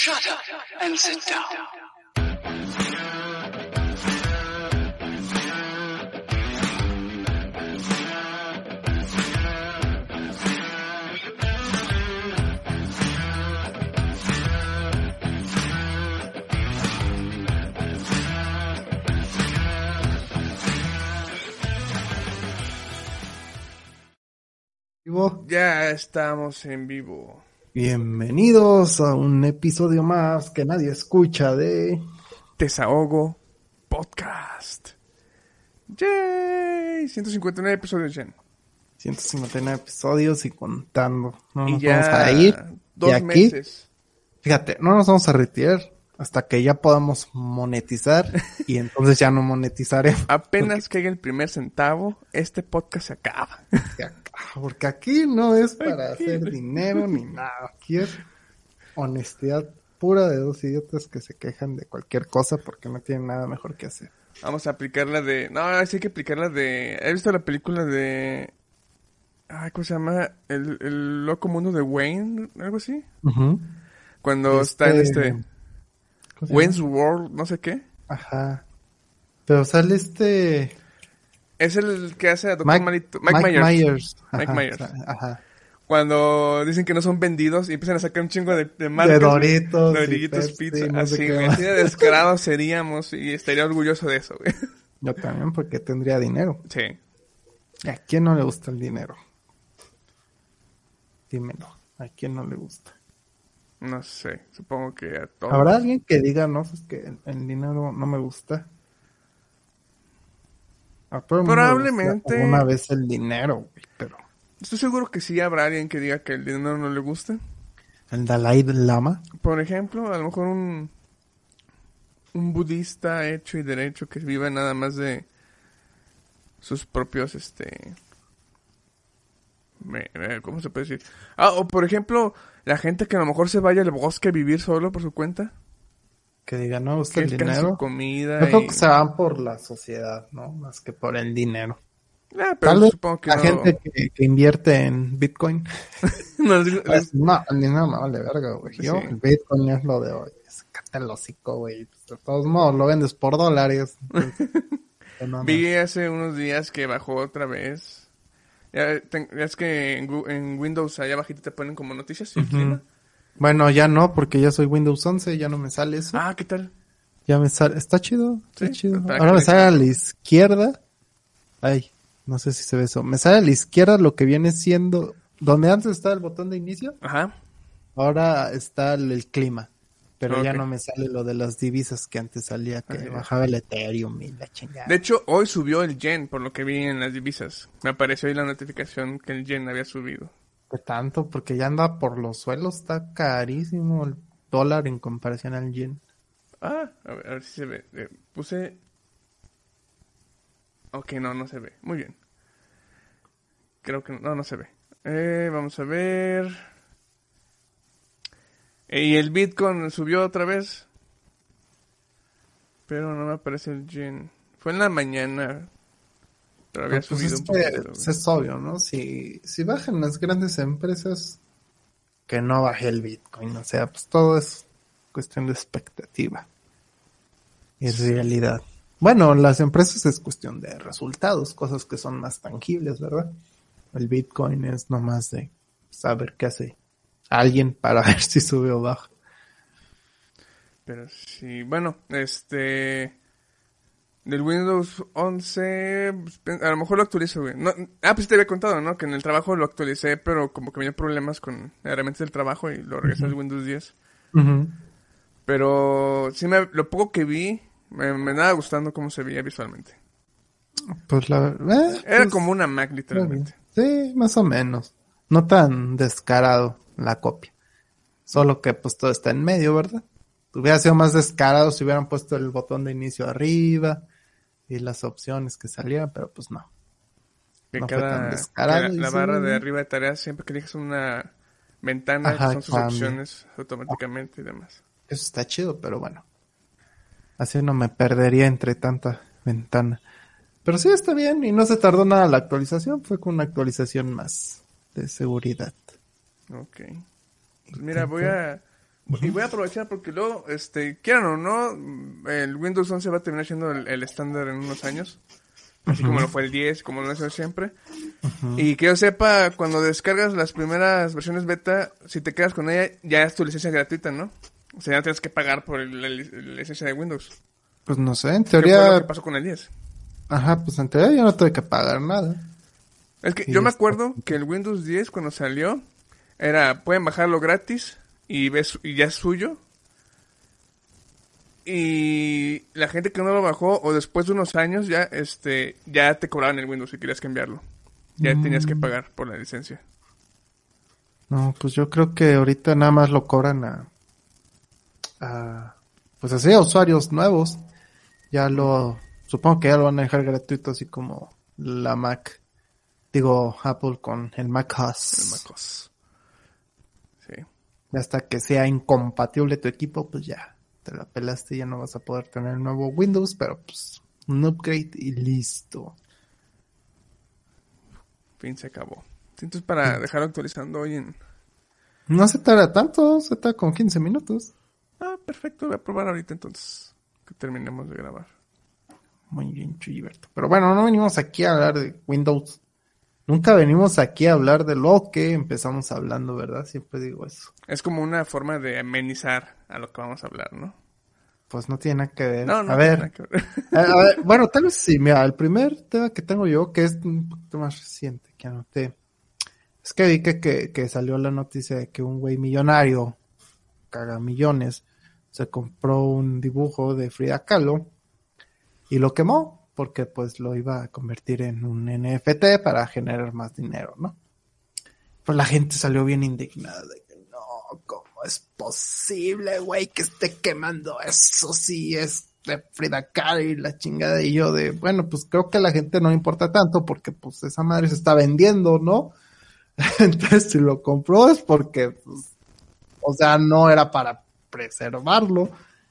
Shut up and sit down. vivo. Ya estamos en vivo. Bienvenidos a un episodio más que nadie escucha de... Desahogo Podcast. Yay, 159 episodios, Jen. 159 episodios y contando. No y nos ya vamos a ir. dos aquí. meses. Fíjate, no nos vamos a retirar hasta que ya podamos monetizar y entonces ya no monetizaremos. Apenas caiga el primer centavo, este podcast se acaba. Porque acá- Porque aquí no es para Aquí, hacer dinero ni nada. Aquí es honestidad pura de dos idiotas que se quejan de cualquier cosa porque no tienen nada mejor que hacer. Vamos a aplicar la de... No, sí hay que aplicar la de... ¿Has visto la película de... Ay, ¿cómo se llama? El, el loco mundo de Wayne, algo así. Cuando está en este... Wayne's World, no sé qué. Ajá. Pero sale este Es el que hace a Dr. Mike, Malito. Mike Myers. Mike Ajá, Myers. Ajá. Cuando dicen que no son vendidos y empiezan a sacar un chingo de, de marcas. De. Doritos. y Doritos Pizza. no así, güey. de descarados seríamos y estaría orgulloso de eso, güey. Yo también porque tendría dinero. Sí. ¿Y a quién no le gusta el dinero? Dímelo. ¿A quién no le gusta? No sé. Supongo que a todos. ¿Habrá alguien que diga, no, es que el dinero no me gusta? A todo el mundo Probablemente. Una vez el dinero, güey, pero... Estoy seguro que sí habrá alguien que diga que el dinero no le gusta. El Dalai Lama. Por ejemplo, a lo mejor un, un budista hecho y derecho que vive nada más de sus propios, este... ¿Cómo se puede decir? Ah, o por ejemplo, la gente que a lo mejor se vaya al bosque a vivir solo por su cuenta. Que diga, no gusta el crea su dinero. comida Yo creo y- que se van por la sociedad, ¿no? Más que por el dinero. Ah, pero Tal vez supongo que la no... gente que, que invierte en Bitcoin. no, Pues, no, el dinero me vale verga, güey. Yo, Sí. el Bitcoin es lo de hoy. Sácate el hocico, güey. De todos modos, lo vendes por dólares. entonces, pues, no. Vi hace unos días que bajó otra vez. Ya, ya es que en, en Windows allá abajito te ponen como noticias Ujú. clima. Bueno, ya no, porque ya soy Windows 11, ya no me sale eso. Ah, ¿qué tal? Ya me sale, está chido, está Sí, chido. Ahora me sale a la izquierda. Ay, no sé si se ve eso. Me sale a la izquierda lo que viene siendo, donde antes estaba el botón de inicio, Ajá. ahora está el, el clima. Pero ya no me sale lo de las divisas que antes salía, que bajaba el Ethereum y la chingada. De hecho, hoy subió el yen, por lo que vi en las divisas. Me apareció ahí la notificación que el yen había subido. ¿Qué tanto? Porque ya anda por los suelos, está carísimo el dólar en comparación al yen. Ah, a ver, a ver si se ve. Eh, puse... Ok, no, no se ve. Muy bien. Creo que no, no, no se ve. Eh, vamos a ver. Eh, Y el Bitcoin subió otra vez. Pero no me aparece el yen. Fue en la mañana. Pero había Pues es, subido un que, poquito. pues es obvio, ¿no? Si, si bajan las grandes empresas, que no baje el Bitcoin. O sea, pues todo es cuestión de expectativa y realidad. Bueno, las empresas es cuestión de resultados, cosas que son más tangibles, ¿verdad? El Bitcoin es nomás de saber qué hace alguien para ver si sube o baja. Pero sí, bueno, este... Del Windows 11, pues, pe- a lo mejor lo actualizo, güey. No, ah, pues te había contado, ¿no? Que en el trabajo lo actualicé, pero como que dio problemas con herramientas del trabajo y lo regresé al Windows 10. Pero sí, me, lo poco que vi, me, me andaba gustando cómo se veía visualmente. Pues la verdad. Era como una Mac, literalmente. Sí, más o menos. No tan descarado la copia. Solo que pues todo está en medio, ¿verdad? Hubiera sido más descarado si hubieran puesto el botón de inicio arriba y las opciones que salieran, pero pues no. Que No fue cada... tan que descarado la, sí, barra de arriba de tareas, siempre que eliges una ventana, Ajá, son sus cambia. opciones automáticamente y demás. Eso está chido, pero bueno. Así no me perdería entre tanta ventana. Pero sí está bien y no se tardó nada la actualización, fue con una actualización más de seguridad. Ok. Pues mira, voy a Y voy a aprovechar porque luego, este, quieran o no, el Windows 11 va a terminar siendo el, estándar en unos años. Así como lo fue el 10, como lo es siempre. Y que yo sepa, cuando descargas las primeras versiones beta, si te quedas con ella, ya es tu licencia gratuita, ¿no? O sea, ya tienes que pagar por la, lic- la licencia de Windows. Pues no sé, en ¿Qué fue lo teoría, que pasó con el 10? ajá, pues en teoría yo no tuve que pagar nada. Es que yo me está- acuerdo que el Windows 10 cuando salió era pueden bajarlo gratis y ves y ya es suyo. Y la gente que no lo bajó o después de unos años ya este ya te cobraban el Windows si querías cambiarlo. Ya tenías que pagar por la licencia. No, pues yo creo que ahorita nada más lo cobran a, a pues así a usuarios nuevos. Ya lo, supongo que ya lo van a dejar gratuito así como la Mac, digo Apple con el Mac OS. El MacOS. Sí. Hasta que sea incompatible tu equipo, pues ya te la pelaste y ya no vas a poder tener el nuevo Windows, pero pues un upgrade y listo. Fin se acabó. Entonces para dejar actualizando hoy en No se tarda tanto, se tarda con 15 minutos. Ah, perfecto, voy a probar ahorita entonces que terminemos de grabar. Muy bien, Chuyberto. Pero bueno, no venimos aquí a hablar de Windows. Nunca venimos aquí a hablar de lo que empezamos hablando, ¿verdad? Siempre digo eso. Es como una forma de amenizar a lo que vamos a hablar, ¿no? Pues no tiene nada que ver. No, no. a tiene ver, nada que ver. a, a ver, bueno, tal vez sí. Mira, el primer tema que tengo yo, que es un poquito más reciente, que anoté, es que vi que, que, que salió la noticia de que un güey millonario, caga millones, se compró un dibujo de Frida Kahlo y lo quemó porque pues lo iba a convertir en un NFT para generar más dinero, ¿no? Pues la gente salió bien indignada de que no, ¿cómo es posible, güey, que esté quemando eso? Sí, es de Frida Kahlo y la chingada y yo de, bueno, pues creo que la gente no importa tanto porque pues esa madre se está vendiendo, ¿no? Entonces si lo compró es porque, pues, o sea, no era para preservarlo,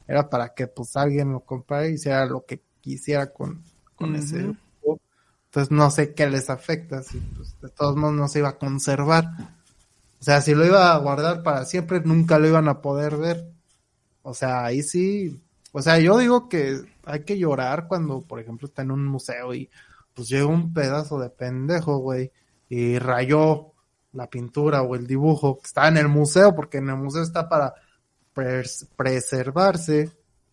era para que pues alguien lo comprara y hiciera lo que quisiera con, con ese dibujo. Entonces no sé qué les afecta, si pues de todos modos no se iba a conservar. O sea, si lo iba a guardar para siempre, nunca lo iban a poder ver. O sea, ahí sí. O sea, yo digo que hay que llorar cuando, por ejemplo, está en un museo y pues llega un pedazo de pendejo, güey, y rayó la pintura o el dibujo que está en el museo, porque en el museo está para pres- preservarse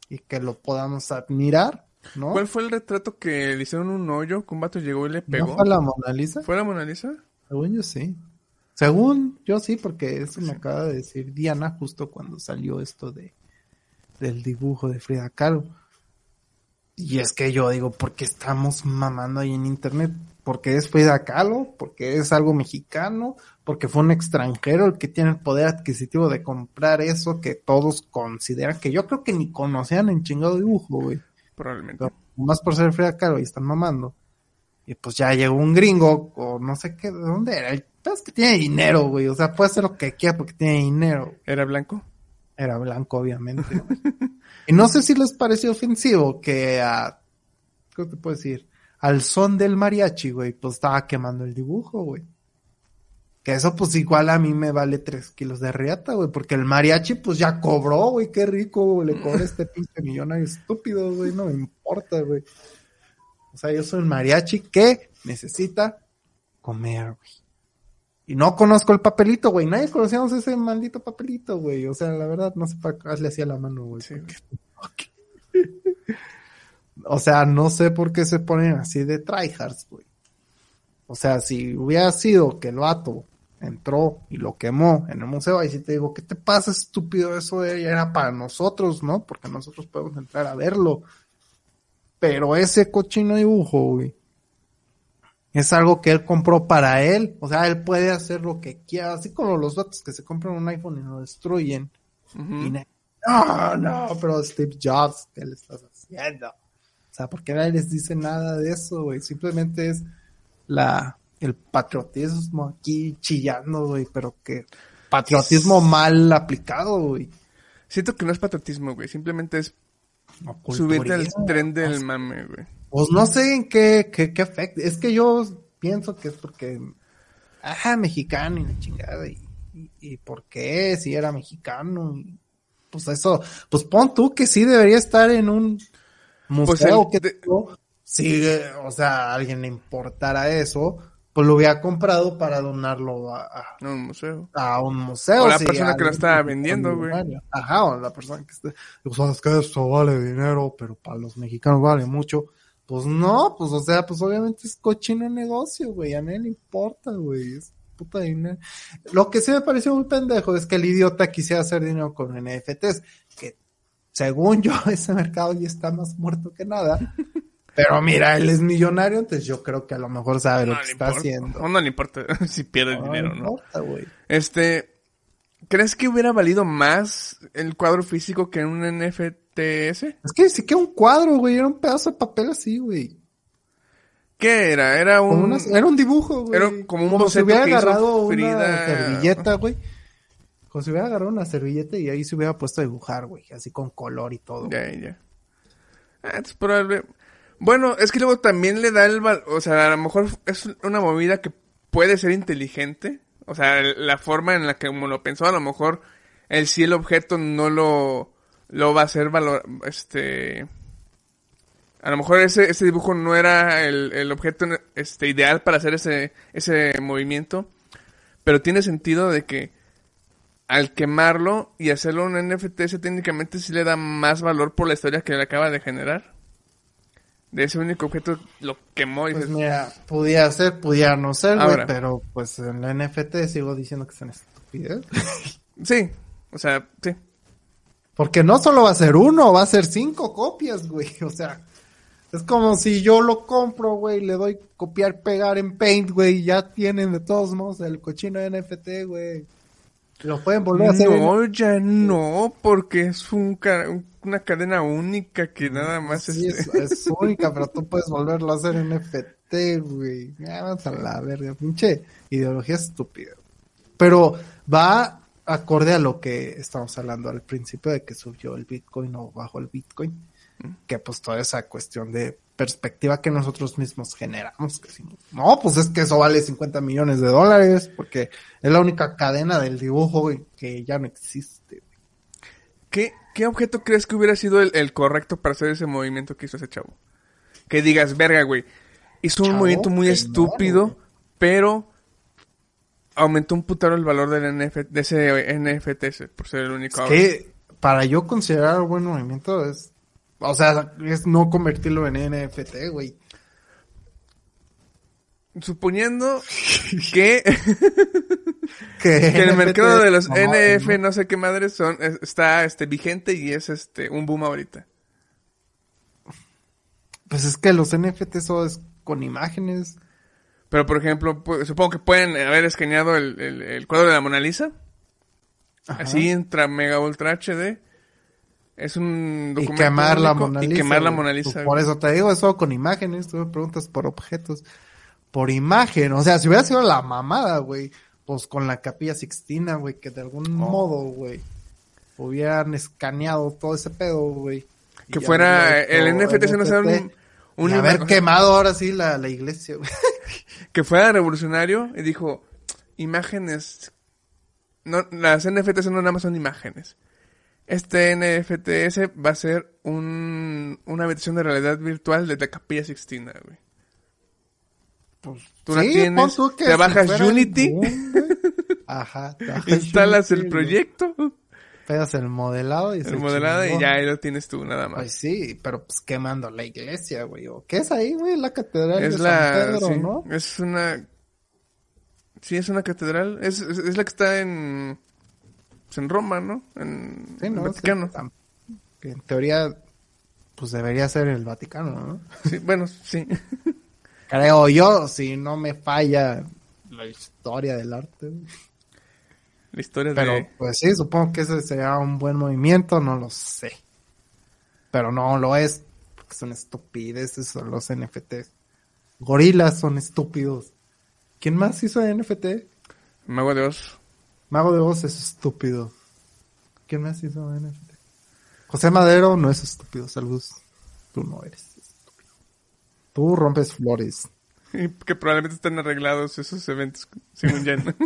y que lo podamos admirar, ¿no? ¿Cuál fue el retrato que le hicieron un hoyo que un vato llegó y le pegó? ¿No fue la Mona Lisa? ¿Fue la Mona Lisa? Según yo sí. Según yo sí, porque eso me acaba de decir Diana justo cuando salió esto de del dibujo de Frida Kahlo. Y es que yo digo, ¿por qué estamos mamando ahí en internet? Porque es Frida Kahlo, porque es algo mexicano, porque fue un extranjero el que tiene el poder adquisitivo de comprar eso que todos consideran que yo creo que ni conocían en chingado dibujo, güey. Probablemente. Pero más por ser Frida Kahlo y están mamando. Y pues ya llegó un gringo, o no sé qué, ¿de dónde era? El es que tiene dinero, güey. O sea, puede hacer lo que quiera porque tiene dinero. ¿Era blanco? Era blanco, obviamente. y no sé si les pareció ofensivo que a, ¿cómo te puedo decir? Al son del mariachi, güey, pues estaba quemando el dibujo, güey. Que eso pues igual a mí me vale tres kilos de riata, güey, porque el mariachi pues ya cobró, güey, qué rico, güey, le cobré este pinche millonario estúpido, güey, no me importa, güey. O sea, yo soy un mariachi que necesita comer, güey. Y no conozco el papelito, güey. Nadie conocíamos ese maldito papelito, güey. O sea, la verdad, no sé para qué le hacía la mano, güey. Sí, porque- O sea, no sé por qué se ponen así de tryhards, güey. O sea, si hubiera sido que el vato entró y lo quemó en el museo, ahí sí te digo, ¿qué te pasa, estúpido? Eso era para nosotros, ¿no? Porque nosotros podemos entrar a verlo. Pero ese cochino dibujo, güey, es algo que él compró para él. O sea, él puede hacer lo que quiera, así como los vatos que se compran un iPhone y lo destruyen. Y no, no, pero Steve Jobs, ¿qué le estás haciendo? O sea, porque nadie les dice nada de eso, güey. Simplemente es la, el patriotismo aquí chillando, güey, pero que patriotismo mal aplicado, güey. Siento que no es patriotismo, güey. Simplemente es subirte al tren del mame, güey. Pues no sé en qué, qué, qué afecta. Es que yo pienso que es porque, ajá, mexicano y la chingada. Y, y, y por qué, si era mexicano. Y, pues eso, pues pon tú que sí debería estar en un museo Pues el que de- tú, si, o sea, a alguien le importara eso, pues lo hubiera comprado para donarlo a, un museo. a un museo. O la persona que lo estaba es vendiendo, güey. Ajá, o la persona que esté, o sea, es que esto vale dinero, pero para los mexicanos vale mucho. Pues no, pues o sea, pues obviamente es cochino negocio, güey, a nadie le importa, güey, es puta dinero. Lo que sí me pareció muy pendejo es que el idiota quisiera hacer dinero con NFTs, que según yo ese mercado ya está más muerto que nada. Pero mira, él es millonario, entonces yo creo que a lo mejor sabe lo No que está importa. haciendo. O no le importa si pierde No dinero, ¿no? importa, güey. Este, ¿crees que hubiera valido más el cuadro físico que un NFTS? Es que sí que un cuadro, güey, era un pedazo de papel así, güey. ¿Qué era? Era Como un... una- era un dibujo, güey. era como un si boceto hubiera que agarrado Frida- una servilleta, güey. Como si hubiera agarrado una servilleta y ahí se hubiera puesto a dibujar, güey, así con color y todo. Ya, ya. Ah, probable. Bueno, es que luego también le da el val... O sea, a lo mejor es una movida que puede ser inteligente. O sea, la forma en la que como lo pensó, a lo mejor el sí el objeto no lo, lo va a hacer valor... Este... A lo mejor ese, ese dibujo no era el, el objeto este, ideal para hacer ese, ese movimiento. Pero tiene sentido de que al quemarlo y hacerlo un NFT, ese técnicamente sí le da más valor por la historia que le acaba de generar. De ese único objeto lo quemó y Pues dices, mira, pudiera ser, pudiera no ser, güey, pero pues en la NFT sigo diciendo que es una estupidez. sí, o sea, sí. Porque no solo va a ser uno, va a ser cinco copias, güey. O sea, es como si yo lo compro, güey, le doy copiar, pegar en Paint, güey, y ya tienen de todos modos el cochino NFT, güey. Lo pueden volver a hacer. en- No, ya no, porque es un ca- una cadena única que nada más Sí, este- es, es única, pero tú puedes volverlo a hacer en NFT, güey. Vamos a la verga, pinche ideología estúpida. Pero va acorde a lo que estamos hablando al principio de que subió el Bitcoin o bajó el Bitcoin. Que pues toda esa cuestión de perspectiva que nosotros mismos generamos. Que decimos, no, pues es que eso vale 50 millones de dólares porque es la única cadena del dibujo güey, que ya no existe. ¿Qué, ¿Qué objeto crees que hubiera sido el, el correcto para hacer ese movimiento que hizo ese chavo? Que digas, verga, güey. Hizo un Chavo, movimiento muy no, estúpido, pero aumentó un putero el valor del NF de ese NFT por ser el único. Es que para yo considerar un buen movimiento es, o sea, es no convertirlo en NFT, güey. Suponiendo que, Que, el mercado de los no, NF, no. no sé qué madres son, es- está este vigente y es este un boom ahorita. Pues es que los NFT es con imágenes. Pero por ejemplo, supongo que pueden haber escaneado el, el, el cuadro de la Mona Lisa. Ajá. Así entra mega ultra HD. Es un Y documento quemar la único, Mona y Lisa. quemar la. Mona Pues Lisa. por eso te digo, eso con imágenes. Tú me preguntas por objetos. Por imagen. O sea, si hubiera sido la mamada, güey. Pues con la capilla Sixtina, güey. Que de algún Oh. modo, güey. Hubieran escaneado todo ese pedo, güey. que fuera el NFT se nos un, un y haber quemado ahora sí la, la iglesia, güey. que fuera revolucionario y dijo imágenes no las NFTs no nada más son imágenes este NFTs va a ser un una habitación de realidad virtual de la Capilla Sixtina güey Pues, Tú la tienes, tú que te si bajas fuera el Unity. Ajá. te bajas instalas el Unity, proyecto güey, Pegas el modelado y el modelado y ya ahí lo tienes tú nada más Pues sí, pero pues quemando la iglesia, güey. ¿O qué es ahí, güey? La catedral es de la San Pedro, sí, ¿no? es una sí es una catedral es, es, es la que está en pues, en Roma no en Sí, el ¿no? Vaticano Sí, en teoría, pues debería ser el Vaticano, ¿no? Sí, bueno sí Creo yo, si no me falla la historia del arte. la historia Pero de pues sí, supongo que ese sería un buen movimiento, no lo sé. Pero no lo es, porque son estupideces son los NFTs. Gorilas son estúpidos. ¿Quién más hizo NFT? Mago de Oz Mago de Oz es estúpido. ¿Quién más hizo NFT? José Madero no es estúpido, saludos. Tú no eres. Tú rompes flores. Y que probablemente están arreglados esos eventos, según Jen.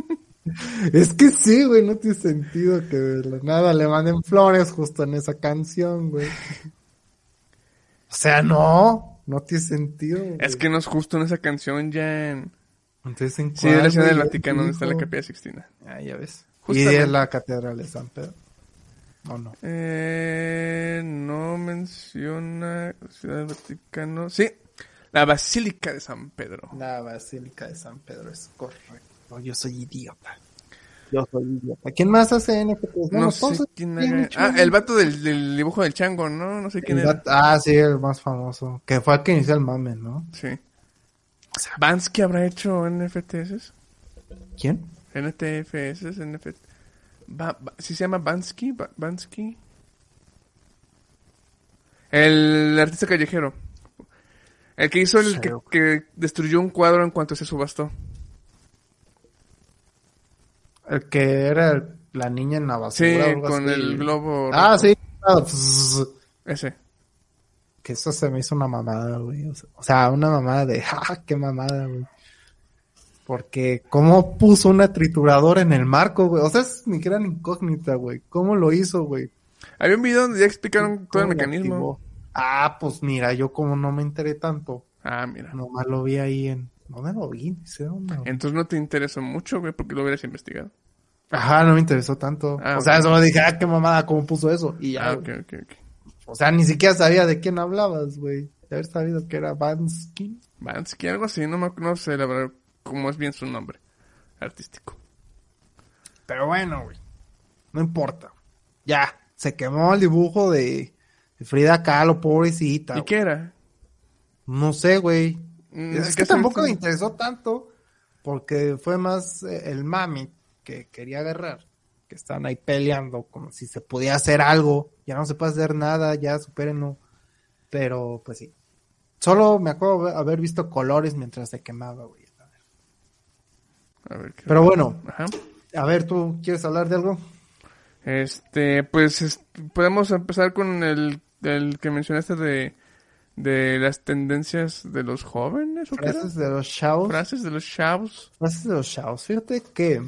Es que sí, güey, no tiene sentido que de la nada le manden flores justo en esa canción, güey. O sea, no, no tiene sentido. güey. Es que no es justo en esa canción ya en... Entonces, ¿en Sí, de la cuál, ciudad del? Vaticano, donde está la capilla Sixtina. Ah, ya ves. Y Justamente. de la catedral de San Pedro. ¿O no? Eh, no menciona Ciudad del Vaticano. Sí, la Basílica de San Pedro. La Basílica de San Pedro es correcto. Yo soy idiota. Yo soy idiota. ¿Quién más hace NFTs? No sé quién haga- Ah, el vato del, del dibujo del chango, ¿no? No sé quién el era. Ah, sí, el más famoso. Que fue el que inició el mame, ¿no? Sí. ¿Bansky habrá hecho NFTs? ¿Quién? NTFS, NFT. Ba- ba- ¿Sí se llama Bansky? Ba- ¿Bansky? El artista callejero. El que hizo el que, que destruyó un cuadro en cuanto se subastó. El que era la niña en la basura. Sí, con así. el globo. Ah, sí. Ese. Que eso se me hizo una mamada, güey. O sea, una mamada de, ¡ah, qué mamada, güey! Porque, ¿cómo puso una trituradora en el marco, güey? O sea, es mi gran incógnita, güey. ¿Cómo lo hizo, güey? Había un video donde ya explicaron todo el ¿Cómo lo mecanismo. activó? Ah, pues mira, yo como no me enteré tanto, Ah, mira. nomás lo vi ahí en... ¿Dónde lo vi? Ni sé dónde. Entonces no te interesó mucho, güey, porque lo hubieras investigado. Ajá, no me interesó tanto. Ah, o sea, ok. solo dije, ah, qué mamada, ¿cómo puso eso? Y ya, Ah, ok, ok, ok. O sea, ni siquiera sabía de quién hablabas, güey. De haber sabido que era Bansky. Bansky, algo así, no, me, no sé la verdad cómo es bien su nombre artístico. Pero bueno, güey. No importa. Ya, se quemó el dibujo de Frida Kahlo, pobrecita. ¿Y qué era? No sé, güey. Mm, Es ¿qué que tampoco me interesó tanto porque fue más eh, el mami que quería agarrar. Que estaban ahí peleando como si se podía hacer algo. Ya no se puede hacer nada, ya supérenlo. Pero, pues sí. Solo me acuerdo de haber visto colores mientras se quemaba, güey. A ver, ¿qué- Pero bueno, Ajá. a ver, ¿tú quieres hablar de algo? Este, pues es- podemos empezar con el, el que mencionaste de, de las tendencias de los jóvenes, ¿o? Frases de los chavos. Frases de los chavos. Frases de los chavos. Fíjate que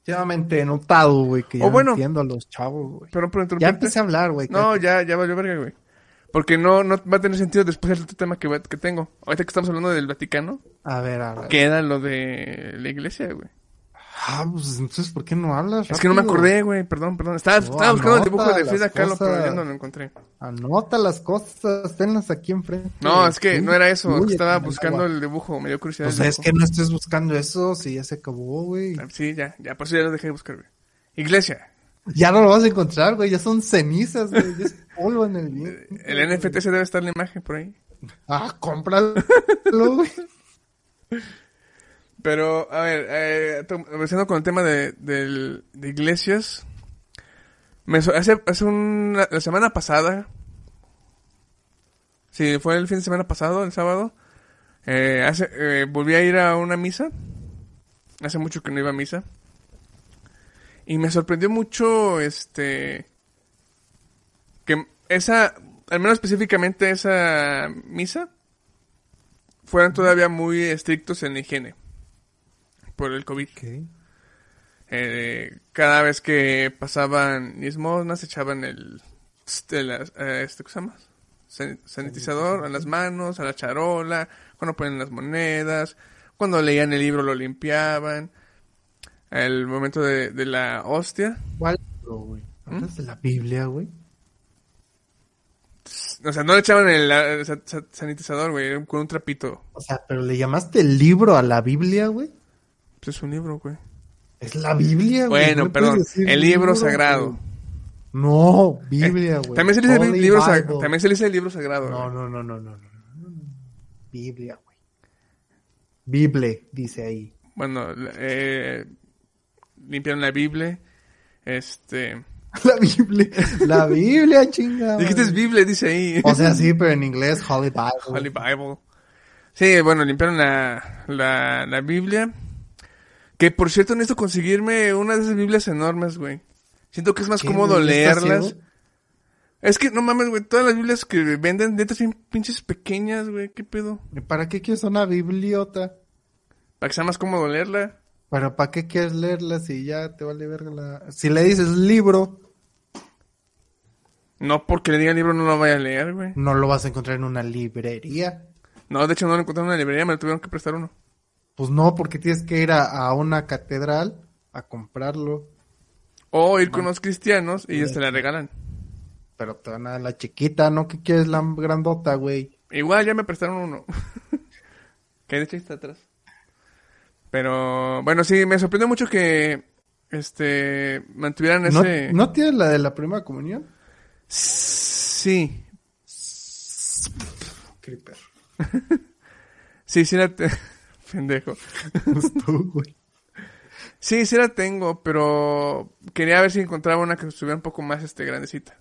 últimamente he notado, güey, que ya bueno. entiendo a los chavos, güey. Pero por Ya empecé a hablar, güey. No, ya, ya valió verga, güey. Porque no, no va a tener sentido después el otro tema que, que tengo. Ahorita que estamos hablando del Vaticano, A ver, a ver. queda lo de la iglesia, güey. Ah, pues entonces, ¿por qué no hablas? Es que no me rápido? acordé, güey, perdón, perdón. Estaba, No, estaba buscando el dibujo de Frida Kahlo, pero cosas. ya no lo encontré. Anota las cosas, tenlas aquí enfrente. No, es que no era eso. fluye estaba buscando agua. el dibujo, me dio curiosidad. Pues el es que no estés buscando eso, si ya se acabó, güey. Ah, Sí, ya, ya, por eso ya lo dejé de buscar, güey. Iglesia. Ya no lo vas a encontrar, güey, ya son cenizas, güey, ya es polvo en el viento. El NFT se debe estar la imagen por ahí. Ah, cómpralo, güey. Pero, a ver, eh, empezando con el tema de, de iglesias. Me, hace hace una, la semana pasada. Sí, fue el fin de semana pasado, el sábado. eh, hace, eh, volví a ir a una misa. Hace mucho que no iba a misa. Y me sorprendió mucho, este... Que esa, al menos específicamente esa misa, fueran todavía muy estrictos en la higiene por el COVID. Eh, cada vez que pasaban limosnas echaban el, este, las- eh, este, ¿cómo se llama? San- sanitizador a las manos, a la charola, cuando ponen las monedas, cuando leían el libro lo limpiaban, el momento de, de la hostia, ¿Cuál? ¿Mm? ¿Hablas de la Biblia, güey? o sea, no le echaban el, sa- sanitizador, güey, con un trapito. O sea, pero le llamaste libro a la Biblia, güey. Pues es un libro, güey. Es la Biblia, güey. Bueno, no perdón, el libro sagrado. güey. No, Biblia, güey. También se le dice libro también se le dice el libro sagrado. No, güey. no, no, no, no, no, no, no. Biblia, güey. Bible, dice ahí. Bueno, eh, limpiaron la Biblia. Este. La Biblia, la Biblia, chingada. Dijiste es Biblia, dice ahí. O sea, sí, pero en inglés, Holy Bible. Holy Bible. Sí, bueno, limpiaron la, la, la Biblia. Que por cierto, necesito conseguirme una de esas Biblias enormes, güey. Siento que es más ¿Qué, cómodo leerlas. Es que, no mames, güey, todas las Biblias que venden, netas bien pinches pequeñas, güey, ¿qué pedo? ¿Y ¿Para qué quieres una bibliota? Para que sea más cómodo leerla. Pero ¿para qué quieres leerla si ya te vale verga la... Si le dices libro, No porque le diga libro no lo vaya a leer, güey. no lo vas a encontrar en una librería. No, de hecho no lo encontré en una librería, me lo tuvieron que prestar uno. Pues no, porque tienes que ir a, a una catedral a comprarlo. O ir con unos cristianos y ellos te la regalan. Pero te van a la chiquita, ¿no? ¿Qué quieres la grandota, güey? Igual ya me prestaron uno. que de hecho está atrás. Pero bueno, sí, me sorprendió mucho que este mantuvieran ¿No, ese ¿No tienes la de la primera comunión? Sí. Creeper. Sí, sí la te... pendejo. Tú, güey. Sí, sí la tengo, pero quería ver si encontraba una que estuviera un poco más este grandecita.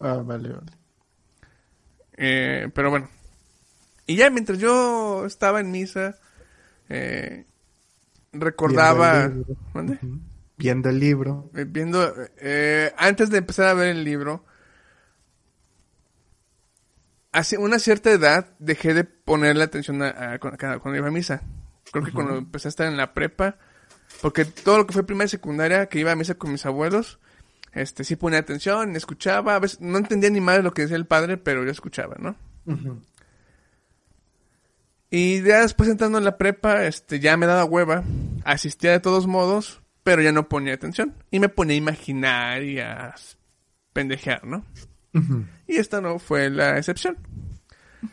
Ah, vale, vale. Eh, pero bueno. Y ya mientras yo estaba en misa, eh, recordaba... Viendo el libro. ¿Mande? Ujú. Viendo el libro. Eh, viendo, eh, antes de empezar a ver el libro, hace una cierta edad dejé de ponerle atención a, cuando iba a misa. Creo que cuando empecé a estar en la prepa, porque todo lo que fue primaria y secundaria, que iba a misa con mis abuelos, este, sí ponía atención, escuchaba, a veces no entendía ni más lo que decía el padre, pero yo escuchaba, ¿no? Y ya después entrando en la prepa, este, ya me daba hueva, asistía de todos modos, pero ya no ponía atención. Y me ponía a imaginar y a pendejear, ¿no? Y esta no fue la excepción.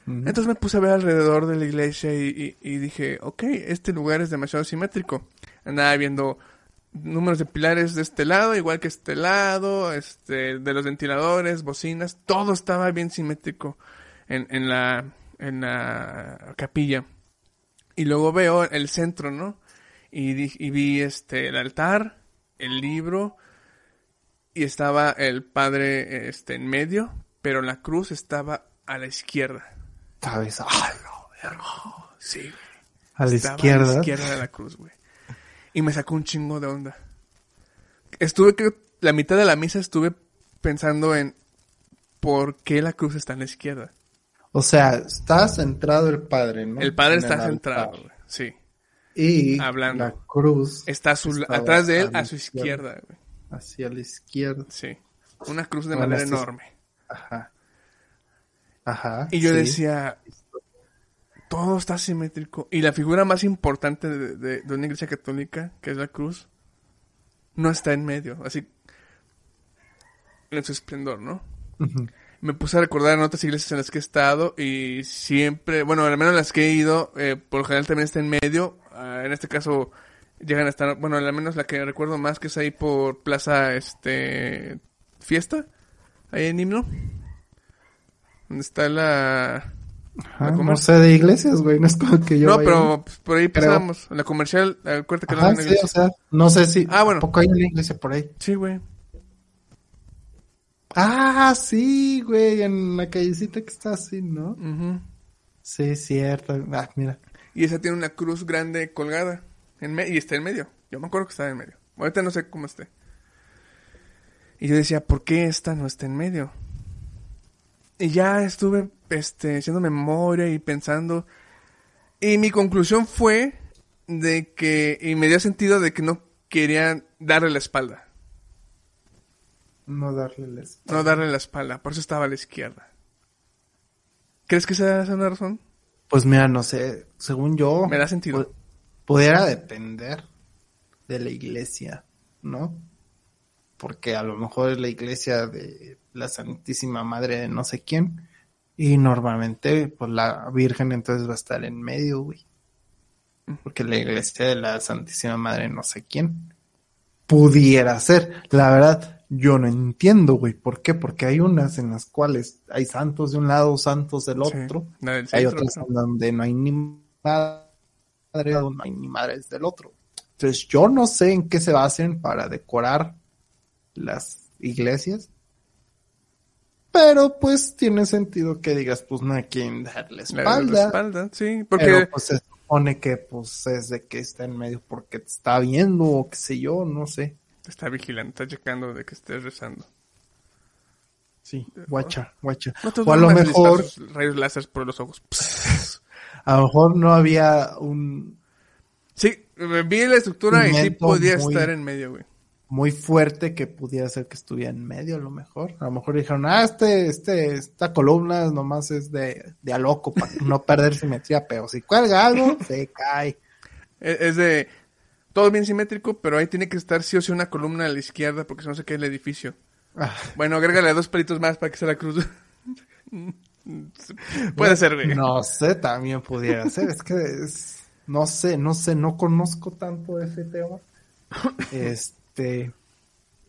Entonces me puse a ver alrededor de la iglesia y, dije, ok, este lugar es demasiado simétrico. Andaba viendo números de pilares de este lado, igual que este lado, este, de los ventiladores, bocinas, todo estaba bien simétrico en, la, en la capilla. Y luego veo el centro, ¿no? Y, y vi este, el altar, el libro, y estaba el padre este, en medio, pero la cruz estaba a la izquierda. Cabeza. No, verga. Sí. A la Estaba izquierda. A la izquierda de la cruz, güey. Y me sacó un chingo de onda. Estuve, creo, la mitad de la misa estuve pensando en por qué la cruz está en la izquierda. O sea, está centrado el padre, ¿no? El padre En está centrado, güey. Sí. Y Hablando. la cruz Está a su- atrás de él, a a su izquierda, güey. hacia la izquierda. Sí. Una cruz de Bueno, es- enorme. Ajá. Ajá. Y yo sí. decía, todo está simétrico. Y la figura más importante de, de- de una iglesia católica, que es la cruz, no está en medio. Así, en su esplendor, ¿no? Me puse a recordar en otras iglesias en las que he estado y siempre, bueno, al menos en las que he ido, eh, por lo general también está en medio. Ah, en este caso llegan a estar, bueno, al menos la que recuerdo más que es ahí por Plaza, este, Fiesta, ahí en Himno. Donde está la... Ajá, ¿La no sé de iglesias, güey. No es como que yo. no, vaya- pero pues, por ahí pasamos. La comercial, acuérdate que no Ajá, hay una sí, iglesia. o sea, no sé si. Ah, bueno. ¿a poco hay una iglesia por ahí? Sí, güey. Ah, sí, güey. En la callecita que está así, ¿no? Ujú. Sí, cierto. Ah, mira. Y esa tiene una cruz grande colgada. En me- y está en medio. Yo me acuerdo que estaba en medio. Ahorita no sé cómo esté. Y yo decía, ¿por qué esta no está en medio? Y ya estuve este, haciendo memoria y pensando. Y mi conclusión fue de que. Y me dio sentido de que no querían darle la espalda. No darle la espalda. No darle la espalda. Por eso estaba a la izquierda. ¿Crees que esa es una razón? Pues mira, no sé. Según yo. Me da sentido. pu- Pudiera depender de la iglesia, ¿no? Porque a lo mejor es la iglesia de la Santísima Madre de no sé quién. Y normalmente, pues la Virgen entonces va a estar en medio, güey. Porque la iglesia de la Santísima Madre de no sé quién. Pudiera ser. La verdad, yo no entiendo, güey. ¿Por qué? Porque hay unas en las cuales hay santos de un lado, santos del otro. del Hay otras en donde no hay ni madre, no hay ni madres del otro. Entonces yo no sé en qué se basen para decorar las iglesias. Pero pues tiene sentido que digas, pues no hay quien darle espalda. la espalda, sí. Porque Pero pues se supone que pues es de que está en medio porque te está viendo o qué sé yo, no sé. está vigilando, está checando de que estés rezando. Sí, guacha, guacha. No O a lo mejor, rayos láser por los ojos. a lo mejor no había un, Sí, eh, vi la estructura y sí podía muy- estar en medio, güey. Muy fuerte que pudiera ser que estuviera en medio a lo mejor. A lo mejor dijeron, ah, este, este, esta columna nomás es de, de a loco para no perder simetría, pero si cuelga algo, se cae. Es, es de todo bien simétrico, pero ahí tiene que estar sí o sí una columna a la izquierda porque si no se cae el edificio. Ah, Bueno, agrégale dos palitos más para que sea la cruz. Puede ser, güey. No sé, también pudiera ser. Es que es, no sé, no sé, no conozco tanto ese tema. Este,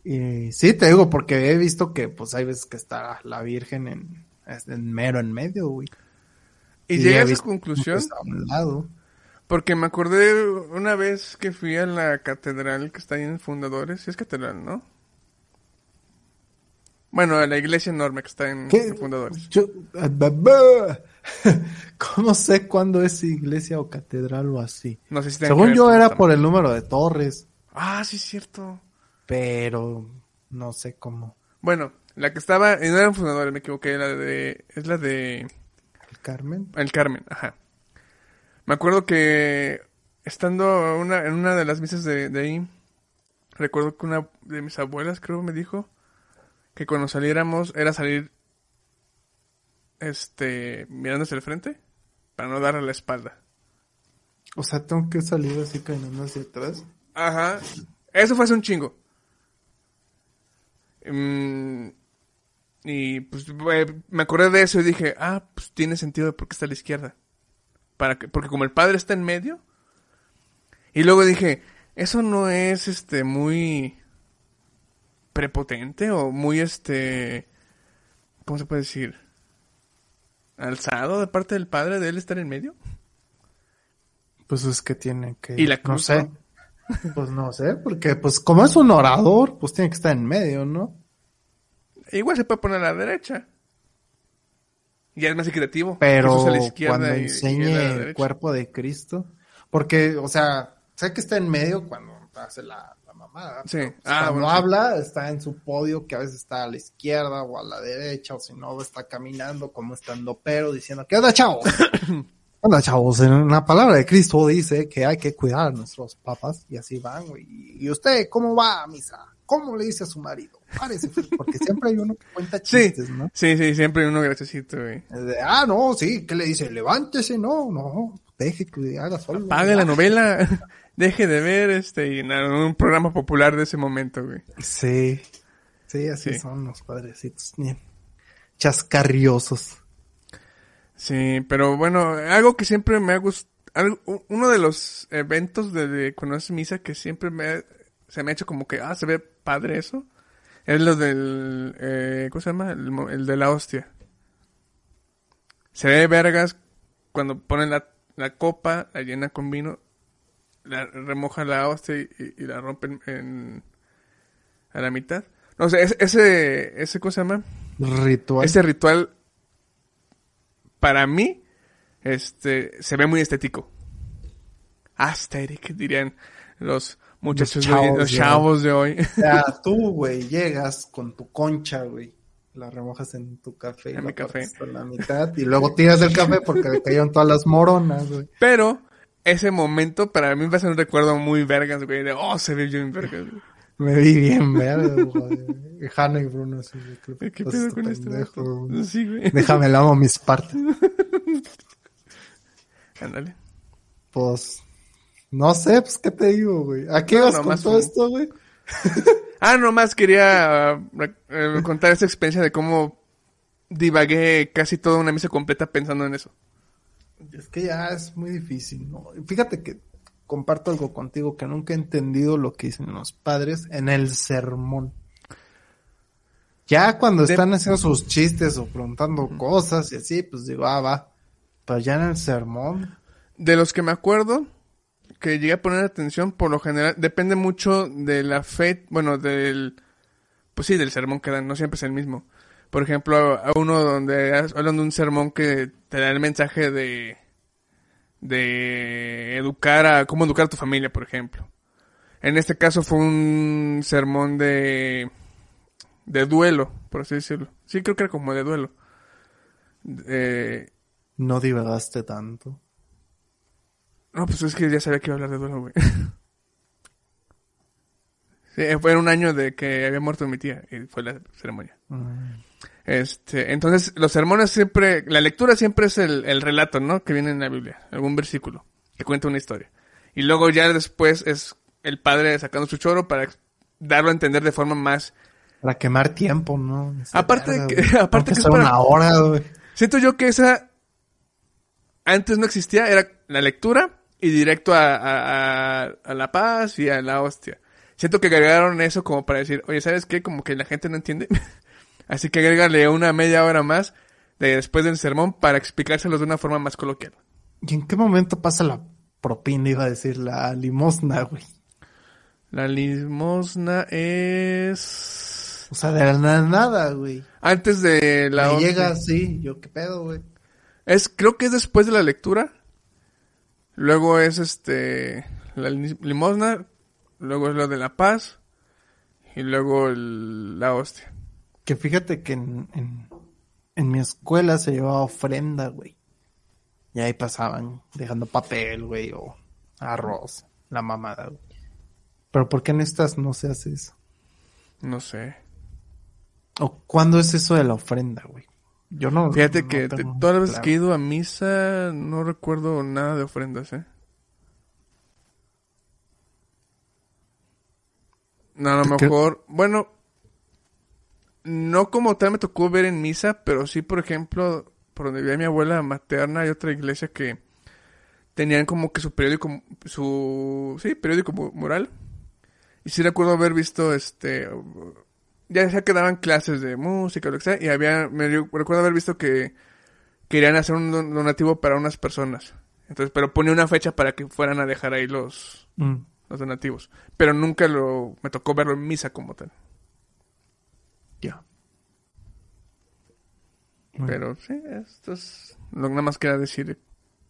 y sí, te digo, porque he visto que pues hay veces que está la Virgen en, en mero en medio, güey. Y he llegué a esa conclusión que está a un lado. porque me acordé una vez que fui a la catedral que está ahí en Fundadores. Sí es catedral, ¿no? Bueno, a la iglesia enorme que está en, Fundadores. Yo, ah. ¿Cómo sé cuándo es iglesia o catedral o así? No sé si tenga que Según yo era por el número de torres, Ah, sí, es cierto. pero no sé cómo. Bueno, la que estaba, no eran fundadores, me equivoqué, la de, es la de ¿El Carmen? El Carmen, ajá. Me acuerdo que estando una, en una de las misas de, de ahí, recuerdo que una de mis abuelas, creo, me dijo que cuando saliéramos era salir, este, mirando hacia el frente, para no darle la espalda. O sea, tengo que salir así caminando hacia atrás. Ajá. Eso fue hace un chingo. Mm, y pues eh, me acordé de eso y dije, ah, pues tiene sentido de por qué está a la izquierda. Para que, porque como el padre está en medio. Y luego dije, eso no es este muy prepotente o muy este ¿cómo se puede decir? alzado de parte del padre de él estar en medio. Pues es que tiene que... Y la No cruz, sé. Pues no sé, porque pues como es un orador, pues tiene que estar en medio, ¿no? Igual se puede poner a la derecha. Ya es más equitativo. Pero la cuando y- y enseñe la el cuerpo de Cristo, porque, o sea, sé que está en medio cuando hace la, la mamada. Sí. pues, Ah, cuando bueno, sí. habla, está en su podio, que a veces está a la izquierda o a la derecha, o si no, está caminando como estando pero diciendo, ¿qué onda, chavos? Hola, chavos, en la palabra de Cristo dice que hay que cuidar a nuestros papás y así van, güey. ¿Y usted cómo va a misa? ¿Cómo le dice a su marido? Párese, porque siempre hay uno que cuenta Sí, chistes, ¿no? sí, sí, siempre uno graciosito, güey. De, ah, no, sí, ¿qué le dice? Levántese, no, no, deje que haga solo. Pague la novela, deje de ver este y nada, un programa popular de ese momento, güey. Sí, sí, así Sí. son los padrecitos, bien chascarriosos. Sí, pero bueno, algo que siempre me ha gustado, uno de los eventos de, de cuando es misa que siempre me se me ha hecho como que, ah, se ve padre eso, es lo del, eh, ¿cómo se llama? El, el de la hostia. Se ve vergas cuando ponen la, la copa, la llena con vino, la remoja la hostia y, la rompen en, a la mitad. No sé, ese, ese, ese, ¿cómo se llama? Ritual. Ese ritual, para mí, este, se ve muy estético. Aesthetic, dirían los muchachos, Los chavos de, hoy- los de chavos de hoy. O sea, tú, güey, llegas con tu concha, güey, la remojas en tu café y En la mi café. a la mitad y luego tiras el café porque le cayeron todas las moronas, güey. Pero, ese momento para mí va a ser un recuerdo muy vergas, güey, de, oh, se ve bien vergas, güey. Me vi bien. Y Hanna y Bruno así, de, ¿Qué pues, pedo con este pendejo. Sí, güey. Déjame lavo mis partes. Ándale. Pues, no sé, pues, ¿qué te digo, güey? ¿A qué No, vas con todo esto, güey? Ah, nomás quería eh, contar esa experiencia de cómo divagué casi toda una misa completa pensando en eso. Es que ya es muy difícil, ¿no? Fíjate que comparto algo contigo que nunca he entendido lo que dicen los padres en el sermón. Ya cuando están haciendo sus chistes o preguntando cosas y así, pues digo, ah, va. Pero ya en el sermón, De los que me acuerdo, que llegué a poner atención, por lo general, depende mucho de la fe, bueno, del, pues sí, del sermón que dan, no siempre es el mismo. Por ejemplo, a uno donde hablan de un sermón que te da el mensaje de, de educar a, cómo educar a tu familia, por ejemplo. En este caso fue un sermón de, de duelo, por así decirlo. Sí, creo que era como de duelo. Eh, no divagaste tanto. No, pues es que ya sabía que iba a hablar de duelo, güey. Sí, fue en un año de que había muerto mi tía y fue la ceremonia. Mm. Este, entonces, los sermones siempre, la lectura siempre es el, el relato, ¿no? Que viene en la Biblia, algún versículo, que cuenta una historia. Y luego ya después es el padre sacando su choro para darlo a entender de forma más... Para quemar tiempo, ¿no? Esa Aparte que- aparte que es para- una hora, güey. Siento yo que esa antes no existía, era la lectura y directo a, a, a- a la paz y a la hostia. Siento que agregaron eso como para decir, oye, ¿sabes qué? Como que la gente no entiende. Así que agrégale una media hora más de después del sermón para explicárselos de una forma más coloquial. ¿Y en qué momento pasa la propina? Iba a decir la limosna, güey. La limosna es... O sea, de la nada, güey. Antes de la Me llega así, yo qué pedo, güey. Es, creo que es después de la lectura. Luego es este la li- limosna. Luego es lo de la paz. Y luego el- la hostia. Que fíjate que en, en, en mi escuela se llevaba ofrenda, güey. Y ahí pasaban dejando papel, güey, o arroz, la mamada, güey. Pero ¿por qué en estas no se hace eso? No sé. ¿O cuándo es eso de la ofrenda, güey? Yo no. Fíjate no que tengo todas las veces claro. que he ido a misa no recuerdo nada de ofrendas, ¿eh? No, a lo mejor, bueno, no como tal me tocó ver en misa, pero sí, por ejemplo, por donde vivía mi abuela materna, hay otra iglesia que tenían como que su periódico, su, sí, periódico mural. Y sí recuerdo haber visto, este, ya sea que daban clases de música o lo que sea, y había, me recuerdo haber visto que querían hacer un don- donativo para unas personas. Entonces, pero ponía una fecha para que fueran a dejar ahí los, Mm. los donativos. Pero nunca lo, me tocó verlo en misa como tal. Bueno. Pero sí, esto es lo que nada más quería decir.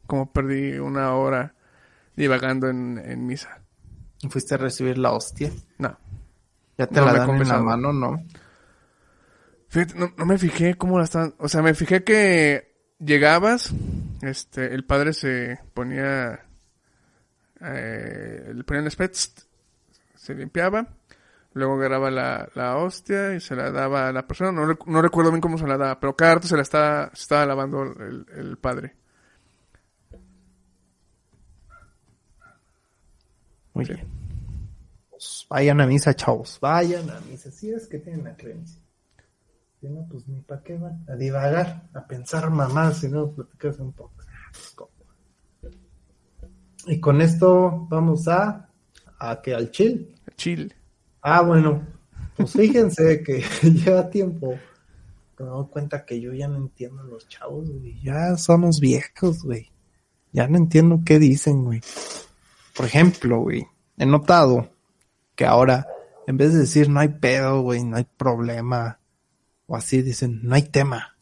Como perdí una hora divagando en, en misa. Fuiste a recibir la hostia. No. Ya te No la me dan en la mano, ¿no? Fíjate, no, no me fijé cómo la estaban. O sea, me fijé que llegabas, este, el padre se ponía, eh, le ponía el spray, tst, se limpiaba, luego agarraba la, la hostia y se la daba a la persona. No, rec- no recuerdo bien cómo se la daba, pero cada rato se la estaba, se estaba lavando el, el padre. Muy Sí. bien. Pues vayan a misa, chavos. Vayan a misa. Si es que tienen la creencia. Si no, pues ni para qué van. A divagar, a pensar mamás, si no, platicarse un poco. Y con esto vamos a, a que al chill. Chill. Ah, bueno, pues fíjense que lleva tiempo que me doy cuenta que yo ya no entiendo a los chavos, güey. Ya somos viejos, güey. Ya no entiendo qué dicen, güey. Por ejemplo, güey, he notado que ahora, en vez de decir no hay pedo, güey, no hay problema, o así dicen, no hay tema.